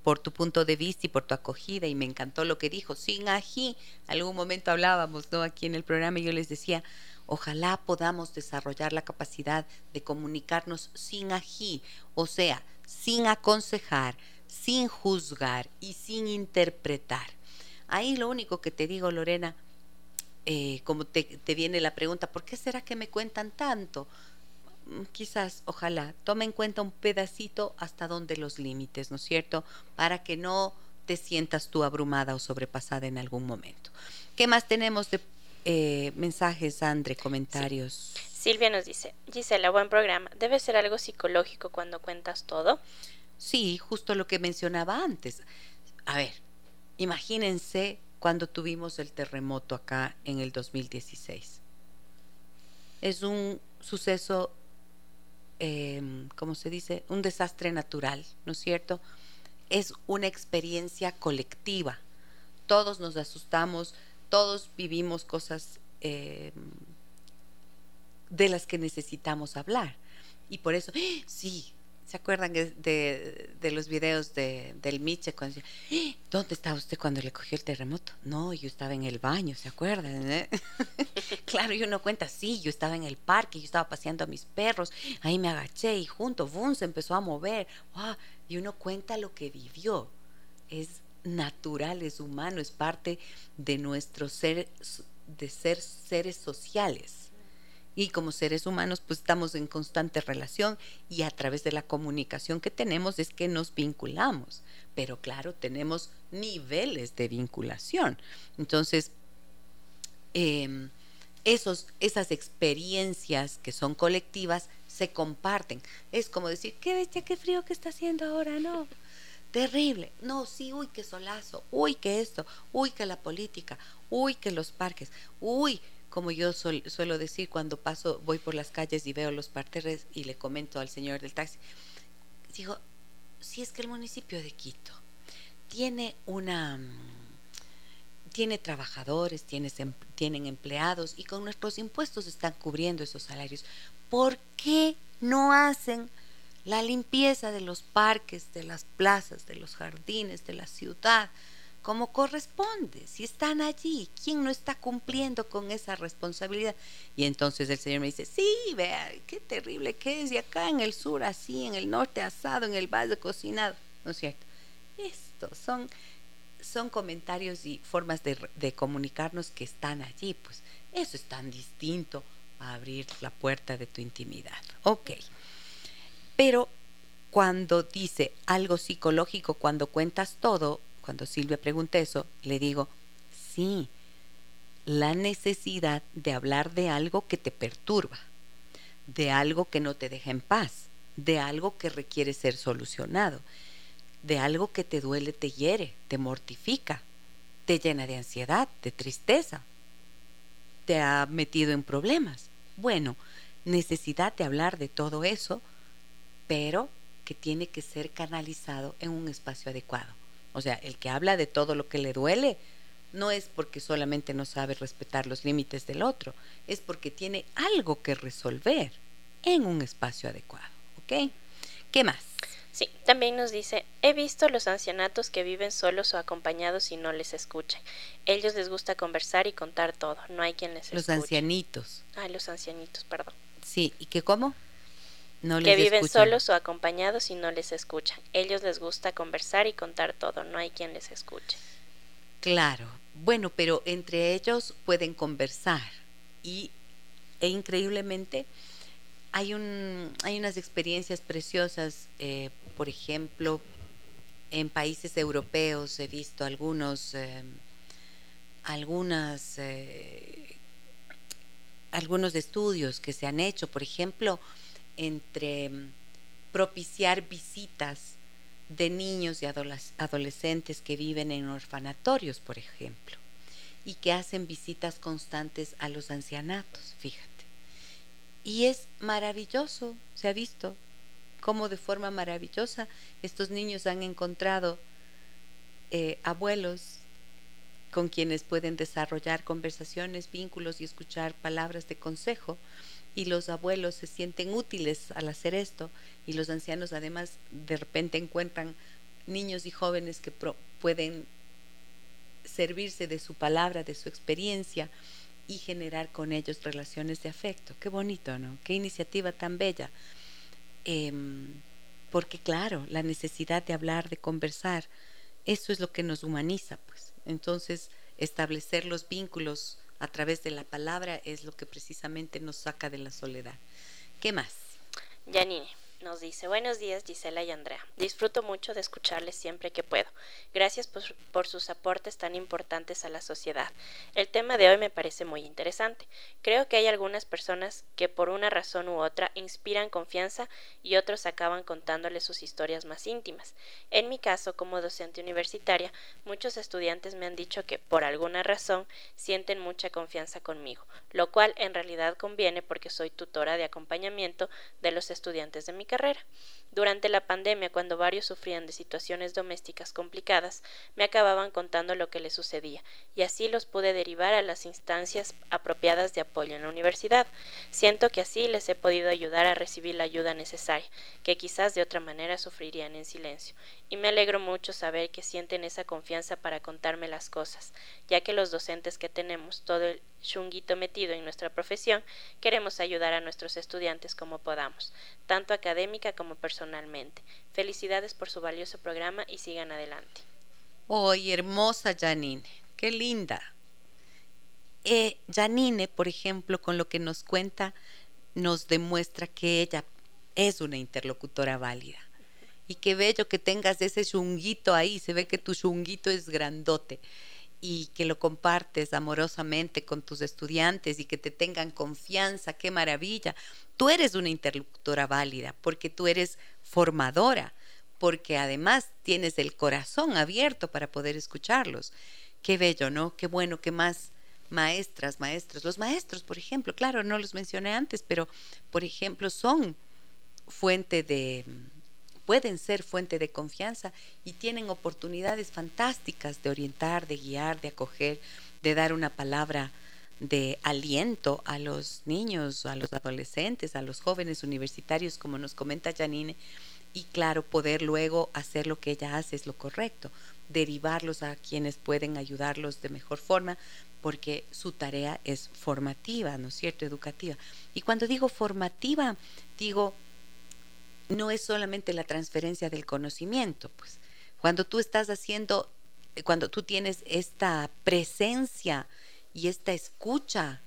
por tu punto de vista y por tu acogida. Y me encantó lo que dijo, sin ají. Algún momento hablábamos, ¿no? Aquí en el programa y yo les decía, ojalá podamos desarrollar la capacidad de comunicarnos sin ají, o sea, sin aconsejar, sin juzgar y sin interpretar. Ahí lo único que te digo, Lorena, eh, como te, te, viene la pregunta, ¿por qué será que me cuentan tanto? Mm, quizás, ojalá, tome en cuenta un pedacito hasta donde los límites, ¿no es cierto? Para que no te sientas tú abrumada o sobrepasada en algún momento. ¿Qué más tenemos de eh, mensajes, Andre, comentarios? Silvia nos dice, Gisela, buen programa. ¿Debe ser algo psicológico cuando cuentas todo? Sí, justo lo que mencionaba antes. A ver, imagínense cuando tuvimos el terremoto acá en el 2016. Es un suceso, eh, ¿cómo se dice? Un desastre natural, ¿no es cierto? Es una experiencia colectiva. Todos nos asustamos, todos vivimos cosas em, de las que necesitamos hablar. Y por eso, ¡ah! sí, ¿Se acuerdan de, los videos de, del Miche cuando decía, ¡Ah! ¿dónde estaba usted cuando le cogió el terremoto? No, yo estaba en el baño, ¿se acuerdan? Eh? claro, y uno cuenta, sí, yo estaba en el parque, yo estaba paseando a mis perros, ahí me agaché y junto, ¡bum! se empezó a mover. Y uno cuenta lo que vivió. Es natural, es humano, es parte de nuestro ser, de ser seres sociales y como seres humanos pues estamos en constante relación y a través de la comunicación que tenemos es que nos vinculamos. Pero claro, tenemos niveles de vinculación. Entonces, em, esos, esas experiencias que son colectivas se comparten. Es como decir, qué bestia, qué frío que está haciendo ahora, no. Terrible. No, sí, uy, qué solazo. Uy, qué esto. Uy, que la política. Uy, que los parques. Uy, como yo suelo decir cuando paso, voy por las calles y veo los parterres y le comento al señor del taxi, digo, si es que el municipio de Quito tiene una mm, tiene trabajadores, tiene, tienen empleados y con nuestros impuestos están cubriendo esos salarios. ¿Por qué no hacen la limpieza de los parques, de las plazas, de los jardines, de la ciudad? Como corresponde, si están allí, ¿quién no está cumpliendo con esa responsabilidad? Y entonces el Señor me dice, sí, vea, qué terrible que es, y acá en el sur así, en el norte asado, en el valle cocinado, ¿no es cierto? Esto son, son comentarios y formas de, de comunicarnos que están allí, pues eso es tan distinto a abrir la puerta de tu intimidad. Ok, pero cuando dice algo psicológico, cuando cuentas todo, cuando Silvia pregunta eso, le digo, sí, la necesidad de hablar de algo que te perturba, de algo que no te deja en paz, de algo que requiere ser solucionado, de algo que te duele, te hiere, te mortifica, te llena de ansiedad, de tristeza, te ha metido en problemas. Bueno, necesidad de hablar de todo eso, pero que tiene que ser canalizado en un espacio adecuado. O sea, el que habla de todo lo que le duele no es porque solamente no sabe respetar los límites del otro, es porque tiene algo que resolver en un espacio adecuado. ¿Ok? ¿Qué más? Sí, también nos dice, he visto los ancianatos que viven solos o acompañados y no les escuchan. Ellos les gusta conversar y contar todo, no hay quien les escuche. Los ancianitos. Ah, los ancianitos, perdón. Sí, ¿y qué cómo? Que viven solos o acompañados y no les escuchan. Ellos les gusta conversar y contar todo, no hay quien les escuche. Claro, bueno, pero entre ellos pueden conversar y e increíblemente hay un hay unas experiencias preciosas, eh, por ejemplo, en países europeos he visto algunos eh, algunas eh, algunos estudios que se han hecho, por ejemplo, entre mm, propiciar visitas de niños y adolescentes que viven en orfanatorios, por ejemplo, y que hacen visitas constantes a los ancianatos, fíjate. Y es maravilloso, se ha visto cómo de forma maravillosa estos niños han encontrado eh, abuelos con quienes pueden desarrollar conversaciones, vínculos y escuchar palabras de consejo y los abuelos se sienten útiles al hacer esto y los ancianos además de repente encuentran niños y jóvenes que pueden servirse de su palabra, de su experiencia y generar con ellos relaciones de afecto. Qué bonito, ¿no? Qué iniciativa tan bella. Em, porque claro, la necesidad de hablar, de conversar, eso es lo que nos humaniza, pues. Entonces, establecer los vínculos a través de la palabra es lo que precisamente nos saca de la soledad. ¿Qué más? Janine nos dice, buenos días Gisela y Andrea. Disfruto mucho de escucharles siempre que puedo. Gracias por, sus aportes tan importantes a la sociedad. El tema de hoy me parece muy interesante. Creo que hay algunas personas que por una razón u otra inspiran confianza y otros acaban contándoles sus historias más íntimas. En mi caso, como docente universitaria, muchos estudiantes me han dicho que por alguna razón sienten mucha confianza conmigo, lo cual en realidad conviene porque soy tutora de acompañamiento de los estudiantes de mi carrera. Durante la pandemia, cuando varios sufrían de situaciones domésticas complicadas, me acababan contando lo que les sucedía, y así los pude derivar a las instancias apropiadas de apoyo en la universidad. Siento que así les he podido ayudar a recibir la ayuda necesaria, que quizás de otra manera sufrirían en silencio, y me alegro mucho saber que sienten esa confianza para contarme las cosas, ya que los docentes que tenemos todo el chunguito metido en nuestra profesión, queremos ayudar a nuestros estudiantes como podamos, tanto académica como personalmente. Felicidades por su valioso programa y sigan adelante. ¡Ay, hermosa Janine! ¡Qué linda! Eh, Janine, por ejemplo, con lo que nos cuenta, nos demuestra que ella es una interlocutora válida. Y qué bello que tengas ese chunguito ahí, se ve que tu chunguito es grandote y que lo compartes amorosamente con tus estudiantes y que te tengan confianza, qué maravilla. Tú eres una interlocutora válida porque tú eres formadora, porque además tienes el corazón abierto para poder escucharlos. Qué bello, ¿no? Qué bueno que más maestras, maestros, los maestros, por ejemplo, claro, no los mencioné antes, pero por ejemplo son fuente de pueden ser fuente de confianza y tienen oportunidades fantásticas de orientar, de guiar, de acoger, de dar una palabra de aliento a los niños, a los adolescentes, a los jóvenes universitarios, como nos comenta Janine, y claro, poder luego hacer lo que ella hace es lo correcto, derivarlos a quienes pueden ayudarlos de mejor forma, porque su tarea es formativa, ¿no es cierto?, educativa. Y cuando digo formativa, digo no es solamente la transferencia del conocimiento, pues. Cuando tú estás haciendo, cuando tú tienes esta presencia y esta escucha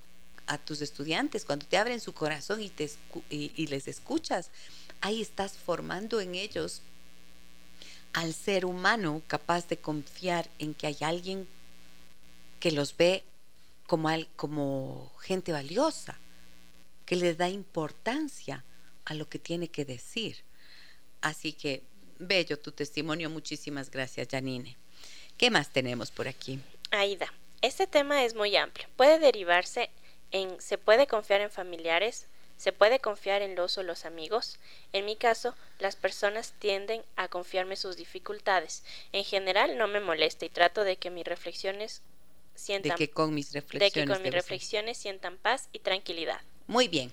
a tus estudiantes, cuando te abren su corazón y, te, y, les escuchas, ahí estás formando en ellos al ser humano capaz de confiar en que hay alguien que los ve como, como gente valiosa, que les da importancia a lo que tiene que decir. Así que, bello tu testimonio. Muchísimas gracias, Janine. ¿Qué más tenemos por aquí? Aida, este tema es muy amplio. Puede derivarse en se puede confiar en familiares, se puede confiar en los o los amigos. En mi caso, las personas tienden a confiarme sus dificultades. En general no me molesta y trato de que mis reflexiones sientan de que con mis reflexiones, de que con mis reflexiones sientan paz y tranquilidad. Muy bien.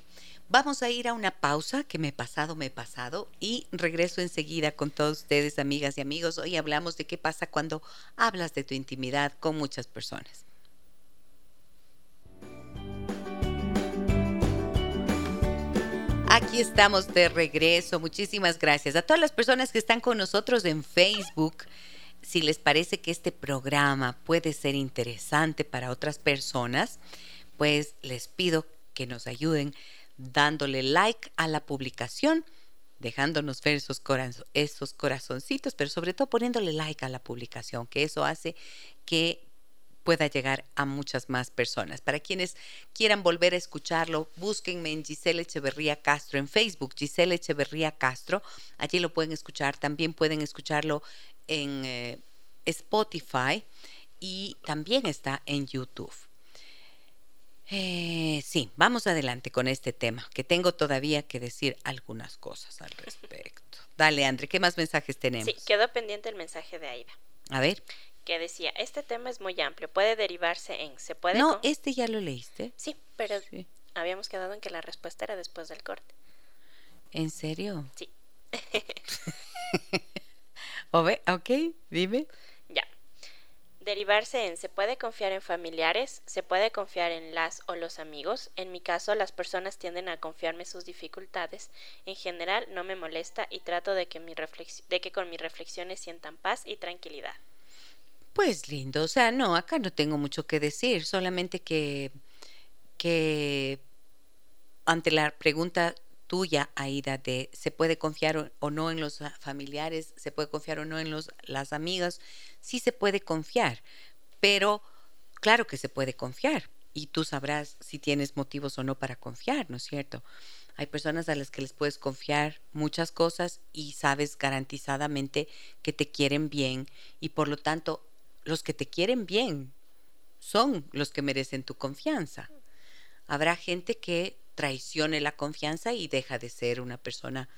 Vamos a ir a una pausa que me he pasado, me he pasado y regreso enseguida con todos ustedes, amigas y amigos. Hoy hablamos de qué pasa cuando hablas de tu intimidad con muchas personas. Aquí estamos de regreso. Muchísimas gracias a todas las personas que están con nosotros en Facebook. Si les parece que este programa puede ser interesante para otras personas, pues les pido que nos ayuden dándole like a la publicación, dejándonos ver esos, corazoncitos, pero sobre todo poniéndole like a la publicación, que eso hace que pueda llegar a muchas más personas. Para quienes quieran volver a escucharlo, búsquenme en Giselle Echeverría Castro en Facebook, Giselle Echeverría Castro, allí lo pueden escuchar, también pueden escucharlo en eh, Spotify y también está en YouTube. Eh, sí, vamos adelante con este tema, que tengo todavía que decir algunas cosas al respecto. Dale, André, ¿qué más mensajes tenemos? Sí, quedó pendiente el mensaje de Aida. A ver. Que decía, este tema es muy amplio, puede derivarse en, ¿se puede? No, este ya lo leíste. Sí, pero Habíamos quedado en que la respuesta era después del corte. ¿En serio? Sí. ok, dime. Derivarse en se puede confiar en familiares, se puede confiar en las o los amigos. En mi caso, las personas tienden a confiarme sus dificultades. En general, no me molesta y trato de que, mi de que con mis reflexiones sientan paz y tranquilidad. Pues lindo, o sea, no, acá no tengo mucho que decir, solamente que, que ante la pregunta tuya, Aida, de se puede confiar o, no en los familiares, se puede confiar o no en los, las amigas, sí se puede confiar, pero claro que se puede confiar y tú sabrás si tienes motivos o no para confiar, ¿no es cierto? Hay personas a las que les puedes confiar muchas cosas y sabes garantizadamente que te quieren bien y por lo tanto los que te quieren bien son los que merecen tu confianza. Habrá gente que traicione la confianza y deja de ser una persona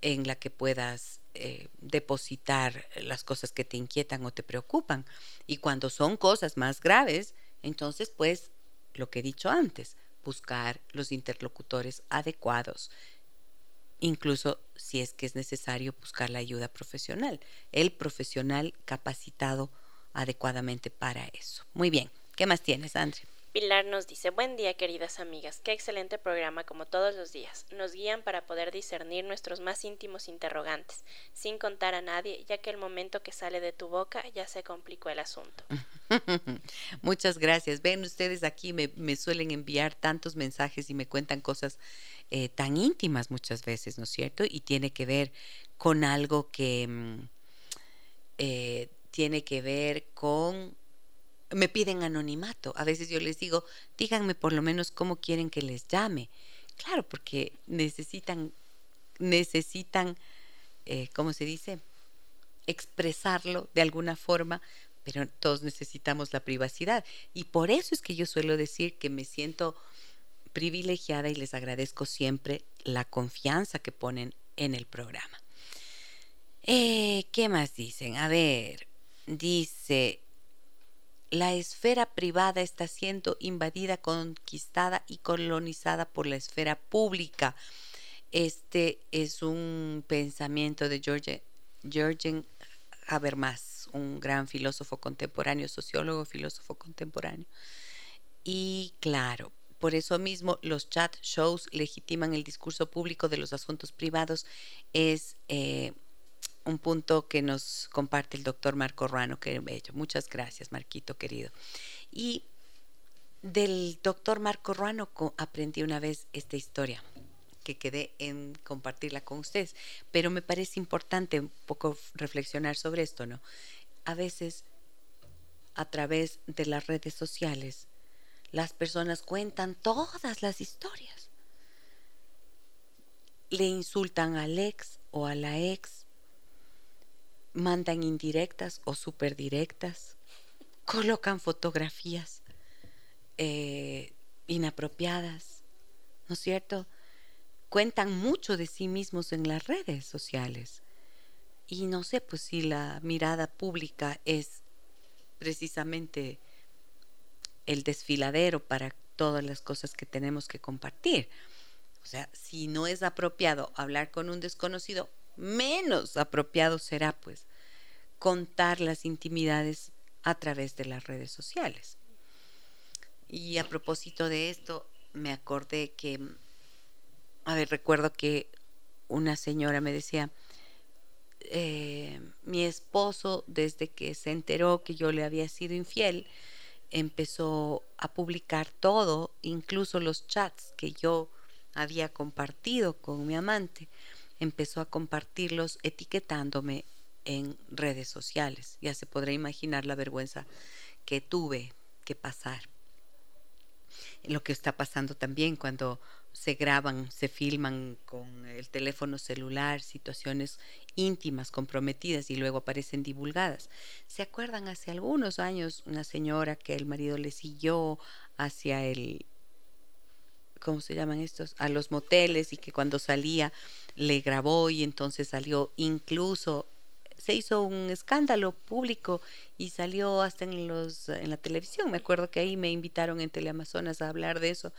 en la que puedas eh, depositar las cosas que te inquietan o te preocupan. Y cuando son cosas más graves, entonces pues lo que he dicho antes, buscar los interlocutores adecuados, incluso si es que es necesario buscar la ayuda profesional, el profesional capacitado adecuadamente para eso. Muy bien, ¿qué más tienes, Andrea? Pilar nos dice, buen día queridas amigas, qué excelente programa como todos los días. Nos guían para poder discernir nuestros más íntimos interrogantes, sin contar a nadie, ya que el momento que sale de tu boca ya se complicó el asunto. Muchas gracias. Ven ustedes aquí, me, suelen enviar tantos mensajes y me cuentan cosas eh, tan íntimas muchas veces, ¿no es cierto? Y tiene que ver con algo que... Mm, eh, tiene que ver con me piden anonimato. A veces yo les digo, díganme por lo menos cómo quieren que les llame. Claro, porque necesitan, necesitan, eh, ¿cómo se dice? Expresarlo de alguna forma, pero todos necesitamos la privacidad. Y por eso es que yo suelo decir que me siento privilegiada y les agradezco siempre la confianza que ponen en el programa. Eh, ¿Qué más dicen? A ver, dice, la esfera privada está siendo invadida, conquistada y colonizada por la esfera pública. Este es un pensamiento de Georgen Habermas, un gran filósofo contemporáneo, sociólogo, filósofo contemporáneo. Y claro, por eso mismo los chat shows legitiman el discurso público de los asuntos privados. Es eh, un punto que nos comparte el doctor Marco Ruano, que bello. Muchas gracias, Marquito querido. Y del doctor Marco Ruano aprendí una vez esta historia que quedé en compartirla con ustedes, pero me parece importante un poco reflexionar sobre esto, ¿no? A veces a través de las redes sociales las personas cuentan todas las historias. Le insultan al ex o a la ex, mandan indirectas o superdirectas, colocan fotografías eh, inapropiadas, ¿no es cierto? Cuentan mucho de sí mismos en las redes sociales. Y no sé, pues si la mirada pública es precisamente el desfiladero para todas las cosas que tenemos que compartir. O sea, si no es apropiado hablar con un desconocido, menos apropiado será pues contar las intimidades a través de las redes sociales. Y a propósito de esto, me acordé que, a ver, recuerdo que una señora me decía, eh, mi esposo, desde que se enteró que yo le había sido infiel, empezó a publicar todo, incluso los chats que yo había compartido con mi amante empezó a compartirlos etiquetándome en redes sociales. Ya se podrá imaginar la vergüenza que tuve que pasar. Lo que está pasando también cuando se graban, se filman con el teléfono celular situaciones íntimas, comprometidas y luego aparecen divulgadas. ¿Se acuerdan hace algunos años una señora que el marido le siguió hacia el ¿cómo se llaman estos? A los moteles y que cuando salía le grabó y entonces salió incluso se hizo un escándalo público y salió hasta en los en la televisión. Me acuerdo que ahí me invitaron en Teleamazonas a hablar de eso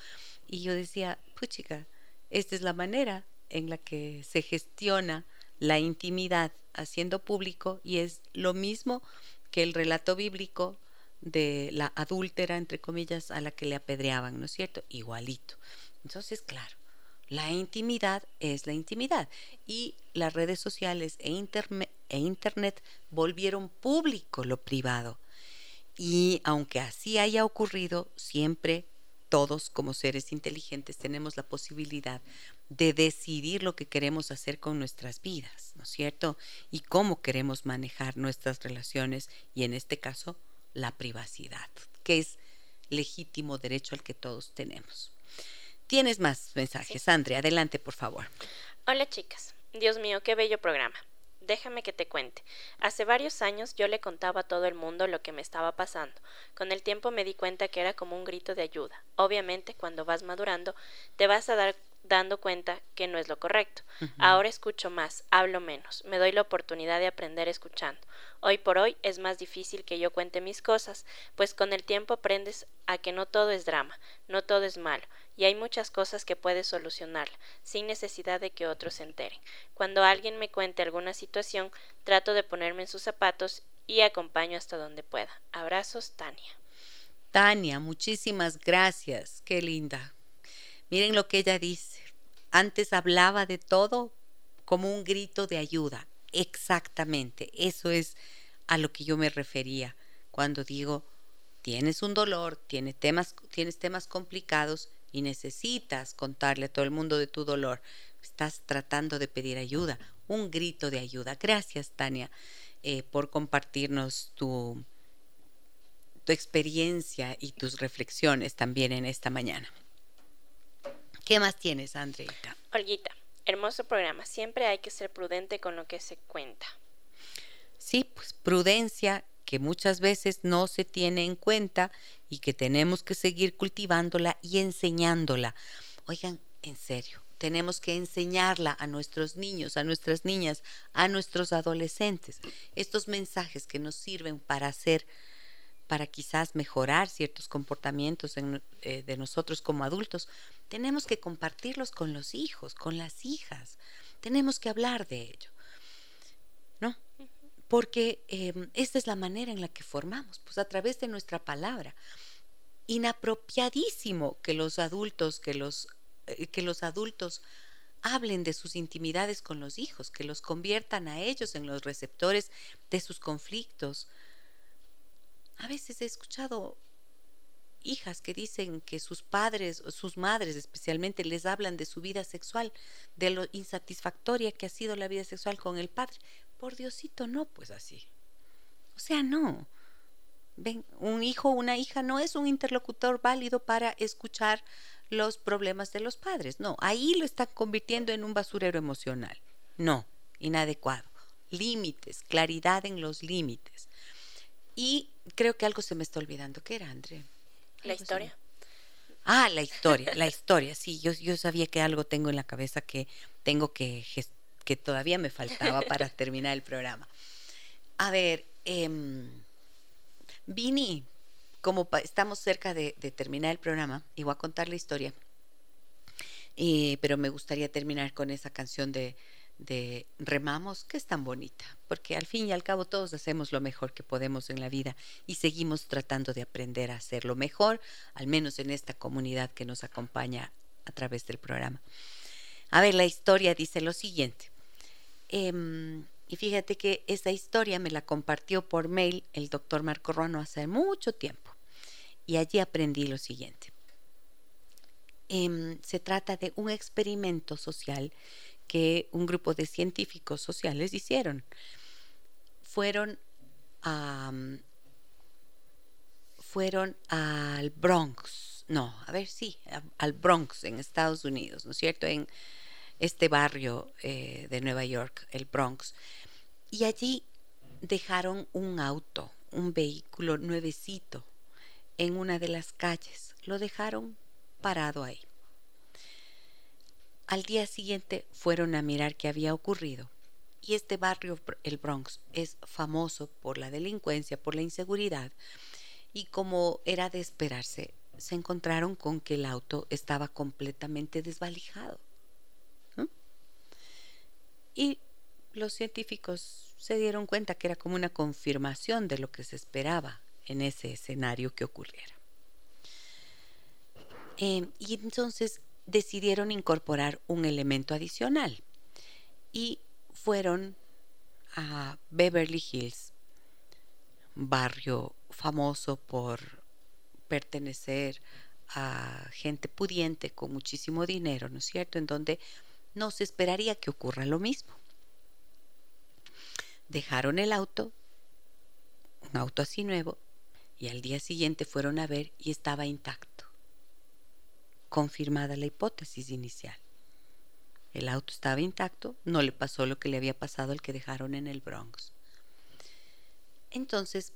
y yo decía, pues chica, esta es la manera en la que se gestiona la intimidad haciendo público y es lo mismo que el relato bíblico de la adúltera, entre comillas, a la que le apedreaban, ¿no es cierto? Igualito. Entonces, claro, la intimidad es la intimidad y las redes sociales e, e Internet volvieron público lo privado. Y aunque así haya ocurrido, siempre todos como seres inteligentes tenemos la posibilidad de decidir lo que queremos hacer con nuestras vidas, ¿no es cierto? Y cómo queremos manejar nuestras relaciones y en este caso la privacidad, que es legítimo derecho al que todos tenemos. Tienes más mensajes, Andrea, adelante por favor. Hola chicas, Dios mío, qué bello programa. Déjame que te cuente. Hace varios años yo le contaba a todo el mundo lo que me estaba pasando. Con el tiempo me di cuenta que era como un grito de ayuda. Obviamente, cuando vas madurando, te vas a dar dando cuenta que no es lo correcto. Ahora escucho más, hablo menos, me doy la oportunidad de aprender escuchando. Hoy por hoy es más difícil que yo cuente mis cosas, pues con el tiempo aprendes a que no todo es drama, no todo es malo, y hay muchas cosas que puedes solucionar sin necesidad de que otros se enteren. Cuando alguien me cuente alguna situación, trato de ponerme en sus zapatos y acompaño hasta donde pueda. Abrazos, Tania. Tania, muchísimas gracias. Qué linda. Miren lo que ella dice. Antes hablaba de todo como un grito de ayuda. Exactamente. Eso es a lo que yo me refería cuando digo, tienes un dolor, tienes temas, tienes temas complicados y necesitas contarle a todo el mundo de tu dolor. Estás tratando de pedir ayuda, un grito de ayuda. Gracias, Tania, eh, por compartirnos tu, tu experiencia y tus reflexiones también en esta mañana. ¿Qué más tienes, Andreita? Olguita, hermoso programa. Siempre hay que ser prudente con lo que se cuenta. Sí, pues prudencia que muchas veces no se tiene en cuenta y que tenemos que seguir cultivándola y enseñándola. Oigan, en serio, tenemos que enseñarla a nuestros niños, a nuestras niñas, a nuestros adolescentes. Estos mensajes que nos sirven para hacer para quizás mejorar ciertos comportamientos eh, de nosotros como adultos, tenemos que compartirlos con los hijos, con las hijas. Tenemos que hablar de ello. ¿No? Porque em, esta es la manera en la que formamos, pues a través de nuestra palabra. Inapropiadísimo que los adultos, que los, eh, que los adultos hablen de sus intimidades con los hijos, que los conviertan a ellos en los receptores de sus conflictos, a veces he escuchado hijas que dicen que sus padres, sus madres especialmente, les hablan de su vida sexual, de lo insatisfactoria que ha sido la vida sexual con el padre. Por Diosito, no, pues así. O sea, no. Ven, un hijo una hija no es un interlocutor válido para escuchar los problemas de los padres. No, ahí lo están convirtiendo en un basurero emocional. No, inadecuado. Límites, claridad en los límites. Y creo que algo se me está olvidando. ¿Qué era, André? La historia. Ah, la historia, la historia. Sí, yo, yo sabía que algo tengo en la cabeza que tengo que, que todavía me faltaba para terminar el programa. A ver, eh, Vini, como estamos cerca de, terminar el programa, y voy a contar la historia, eh, pero me gustaría terminar con esa canción de de remamos, que es tan bonita, porque al fin y al cabo todos hacemos lo mejor que podemos en la vida y seguimos tratando de aprender a hacerlo mejor, al menos en esta comunidad que nos acompaña a través del programa. A ver, la historia dice lo siguiente. Em, y fíjate que esa historia me la compartió por mail el doctor Marco Ruano hace mucho tiempo. Y allí aprendí lo siguiente. Em, se trata de un experimento social que un grupo de científicos sociales hicieron. Fueron a, fueron al Bronx, no, a ver, sí, al Bronx en Estados Unidos, ¿no es cierto? En este barrio eh, de Nueva York, el Bronx. Y allí dejaron un auto, un vehículo nuevecito en una de las calles. Lo dejaron parado ahí. Al día siguiente fueron a mirar qué había ocurrido Y este barrio, el Bronx, es famoso por la delincuencia, por la inseguridad. Y como era de esperarse, se encontraron con que el auto estaba completamente desvalijado. Y los científicos se dieron cuenta que era como una confirmación de lo que se esperaba en ese escenario que ocurriera. Em, y entonces decidieron incorporar un elemento adicional y fueron a Beverly Hills, barrio famoso por pertenecer a gente pudiente con muchísimo dinero, ¿no es cierto? En donde no se esperaría que ocurra lo mismo. Dejaron el auto, un auto así nuevo, y al día siguiente fueron a ver y estaba intacto. Confirmada la hipótesis inicial. El auto estaba intacto, no le pasó lo que le había pasado al que dejaron en el Bronx. Entonces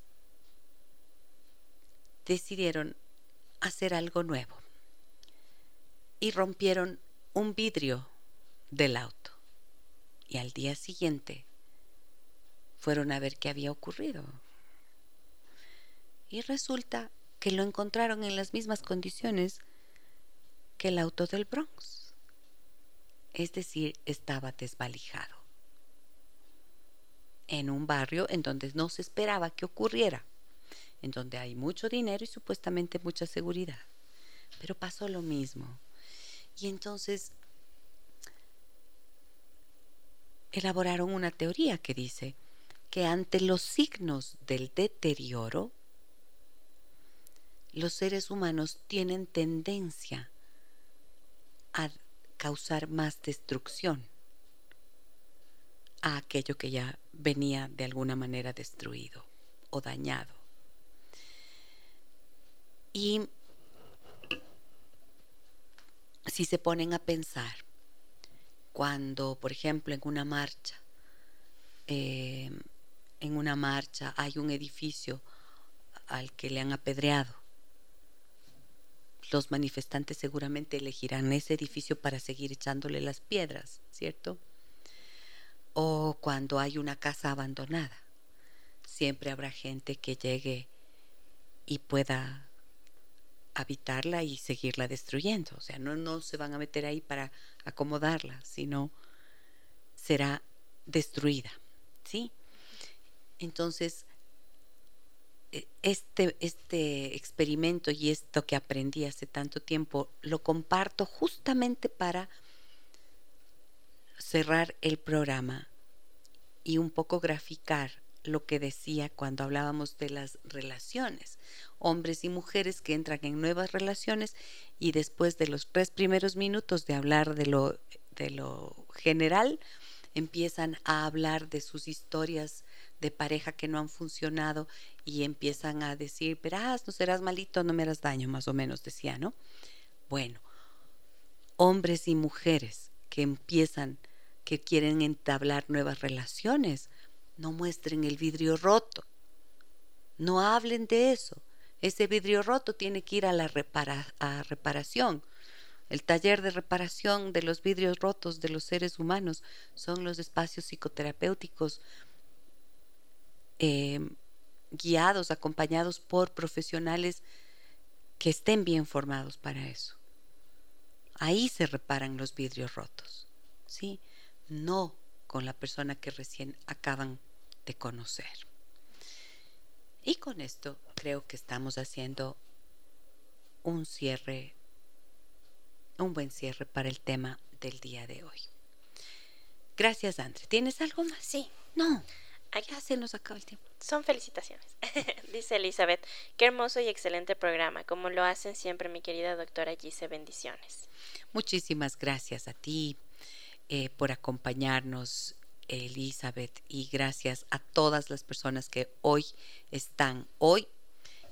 decidieron hacer algo nuevo y rompieron un vidrio del auto. Y al día siguiente fueron a ver qué había ocurrido. Y resulta que lo encontraron en las mismas condiciones que el auto del Bronx. Es decir, estaba desvalijado. En un barrio en donde no se esperaba que ocurriera en donde hay mucho dinero y supuestamente mucha seguridad. Pero pasó lo mismo. Y entonces elaboraron una teoría que dice que ante los signos del deterioro, los seres humanos tienen tendencia a causar más destrucción a aquello que ya venía de alguna manera destruido o dañado. Y si se ponen a pensar, cuando, por ejemplo, en una marcha, eh, en una marcha hay un edificio al que le han apedreado, los manifestantes seguramente elegirán ese edificio para seguir echándole las piedras, ¿cierto? O cuando hay una casa abandonada, siempre habrá gente que llegue y pueda habitarla y seguirla destruyendo. O sea, no, no se van a meter ahí para acomodarla, sino será destruida. ¿Sí? Entonces, este, este experimento y esto que aprendí hace tanto tiempo lo comparto justamente para cerrar el programa y un poco graficar lo que decía cuando hablábamos de las relaciones. Hombres y mujeres que entran en nuevas relaciones y después de los tres primeros minutos de hablar de lo, de lo general, empiezan a hablar de sus historias de pareja que no han funcionado y empiezan a decir, verás, no serás malito, no me harás daño, más o menos decía, ¿no? Bueno, hombres y mujeres que empiezan, que quieren entablar nuevas relaciones, no muestren el vidrio roto, no hablen de eso, ese vidrio roto tiene que ir a la reparación. El taller de reparación de los vidrios rotos de los seres humanos son los espacios psicoterapéuticos em, guiados, acompañados por profesionales que estén bien formados para eso. Ahí se reparan los vidrios rotos, ¿sí? No con la persona que recién acaban de conocer. Y con esto creo que estamos haciendo un cierre, un buen cierre para el tema del día de hoy. Gracias, Andre. ¿Tienes algo más? Sí. No. Ya se nos acaba el tiempo. Son felicitaciones. Dice Elizabeth, qué hermoso y excelente programa, como lo hacen siempre mi querida doctora Gise. Bendiciones. Muchísimas gracias a ti eh, por acompañarnos Elizabeth, y gracias a todas las personas que hoy están, hoy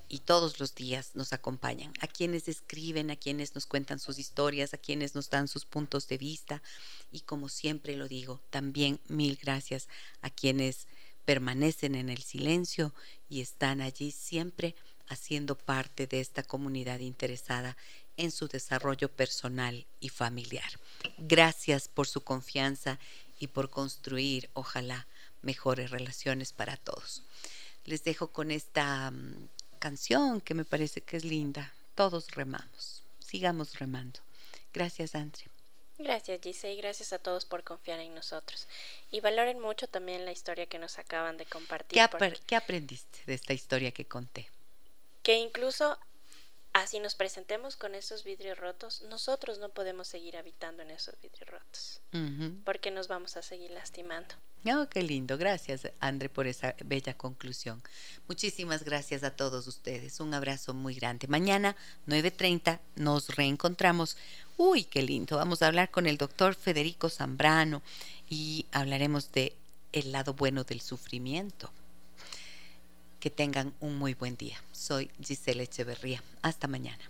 y todos los días nos acompañan, a quienes escriben, a quienes nos cuentan sus historias, a quienes nos dan sus puntos de vista y como siempre lo digo, también mil gracias a quienes permanecen en el silencio y están allí siempre haciendo parte de esta comunidad interesada en su desarrollo personal y familiar. Gracias por su confianza y por construir, ojalá, mejores relaciones para todos. Les dejo con esta mm, canción que me parece que es linda. Todos remamos. Sigamos remando. Gracias, Andre. Gracias, Gise, y gracias a todos por confiar en nosotros. Y valoren mucho también la historia que nos acaban de compartir. ¿Qué, aprendiste de esta historia que conté? Que incluso así nos presentemos con esos vidrios rotos, nosotros no podemos seguir habitando en esos vidrios rotos, porque nos vamos a seguir lastimando. Oh, qué lindo. Gracias, André, por esa bella conclusión. Muchísimas gracias a todos ustedes. Un abrazo muy grande. Mañana, 9.30, nos reencontramos. Uy, qué lindo. Vamos a hablar con el doctor Federico Zambrano y hablaremos de el lado bueno del sufrimiento. Que tengan un muy buen día. Soy Giselle Echeverría. Hasta mañana.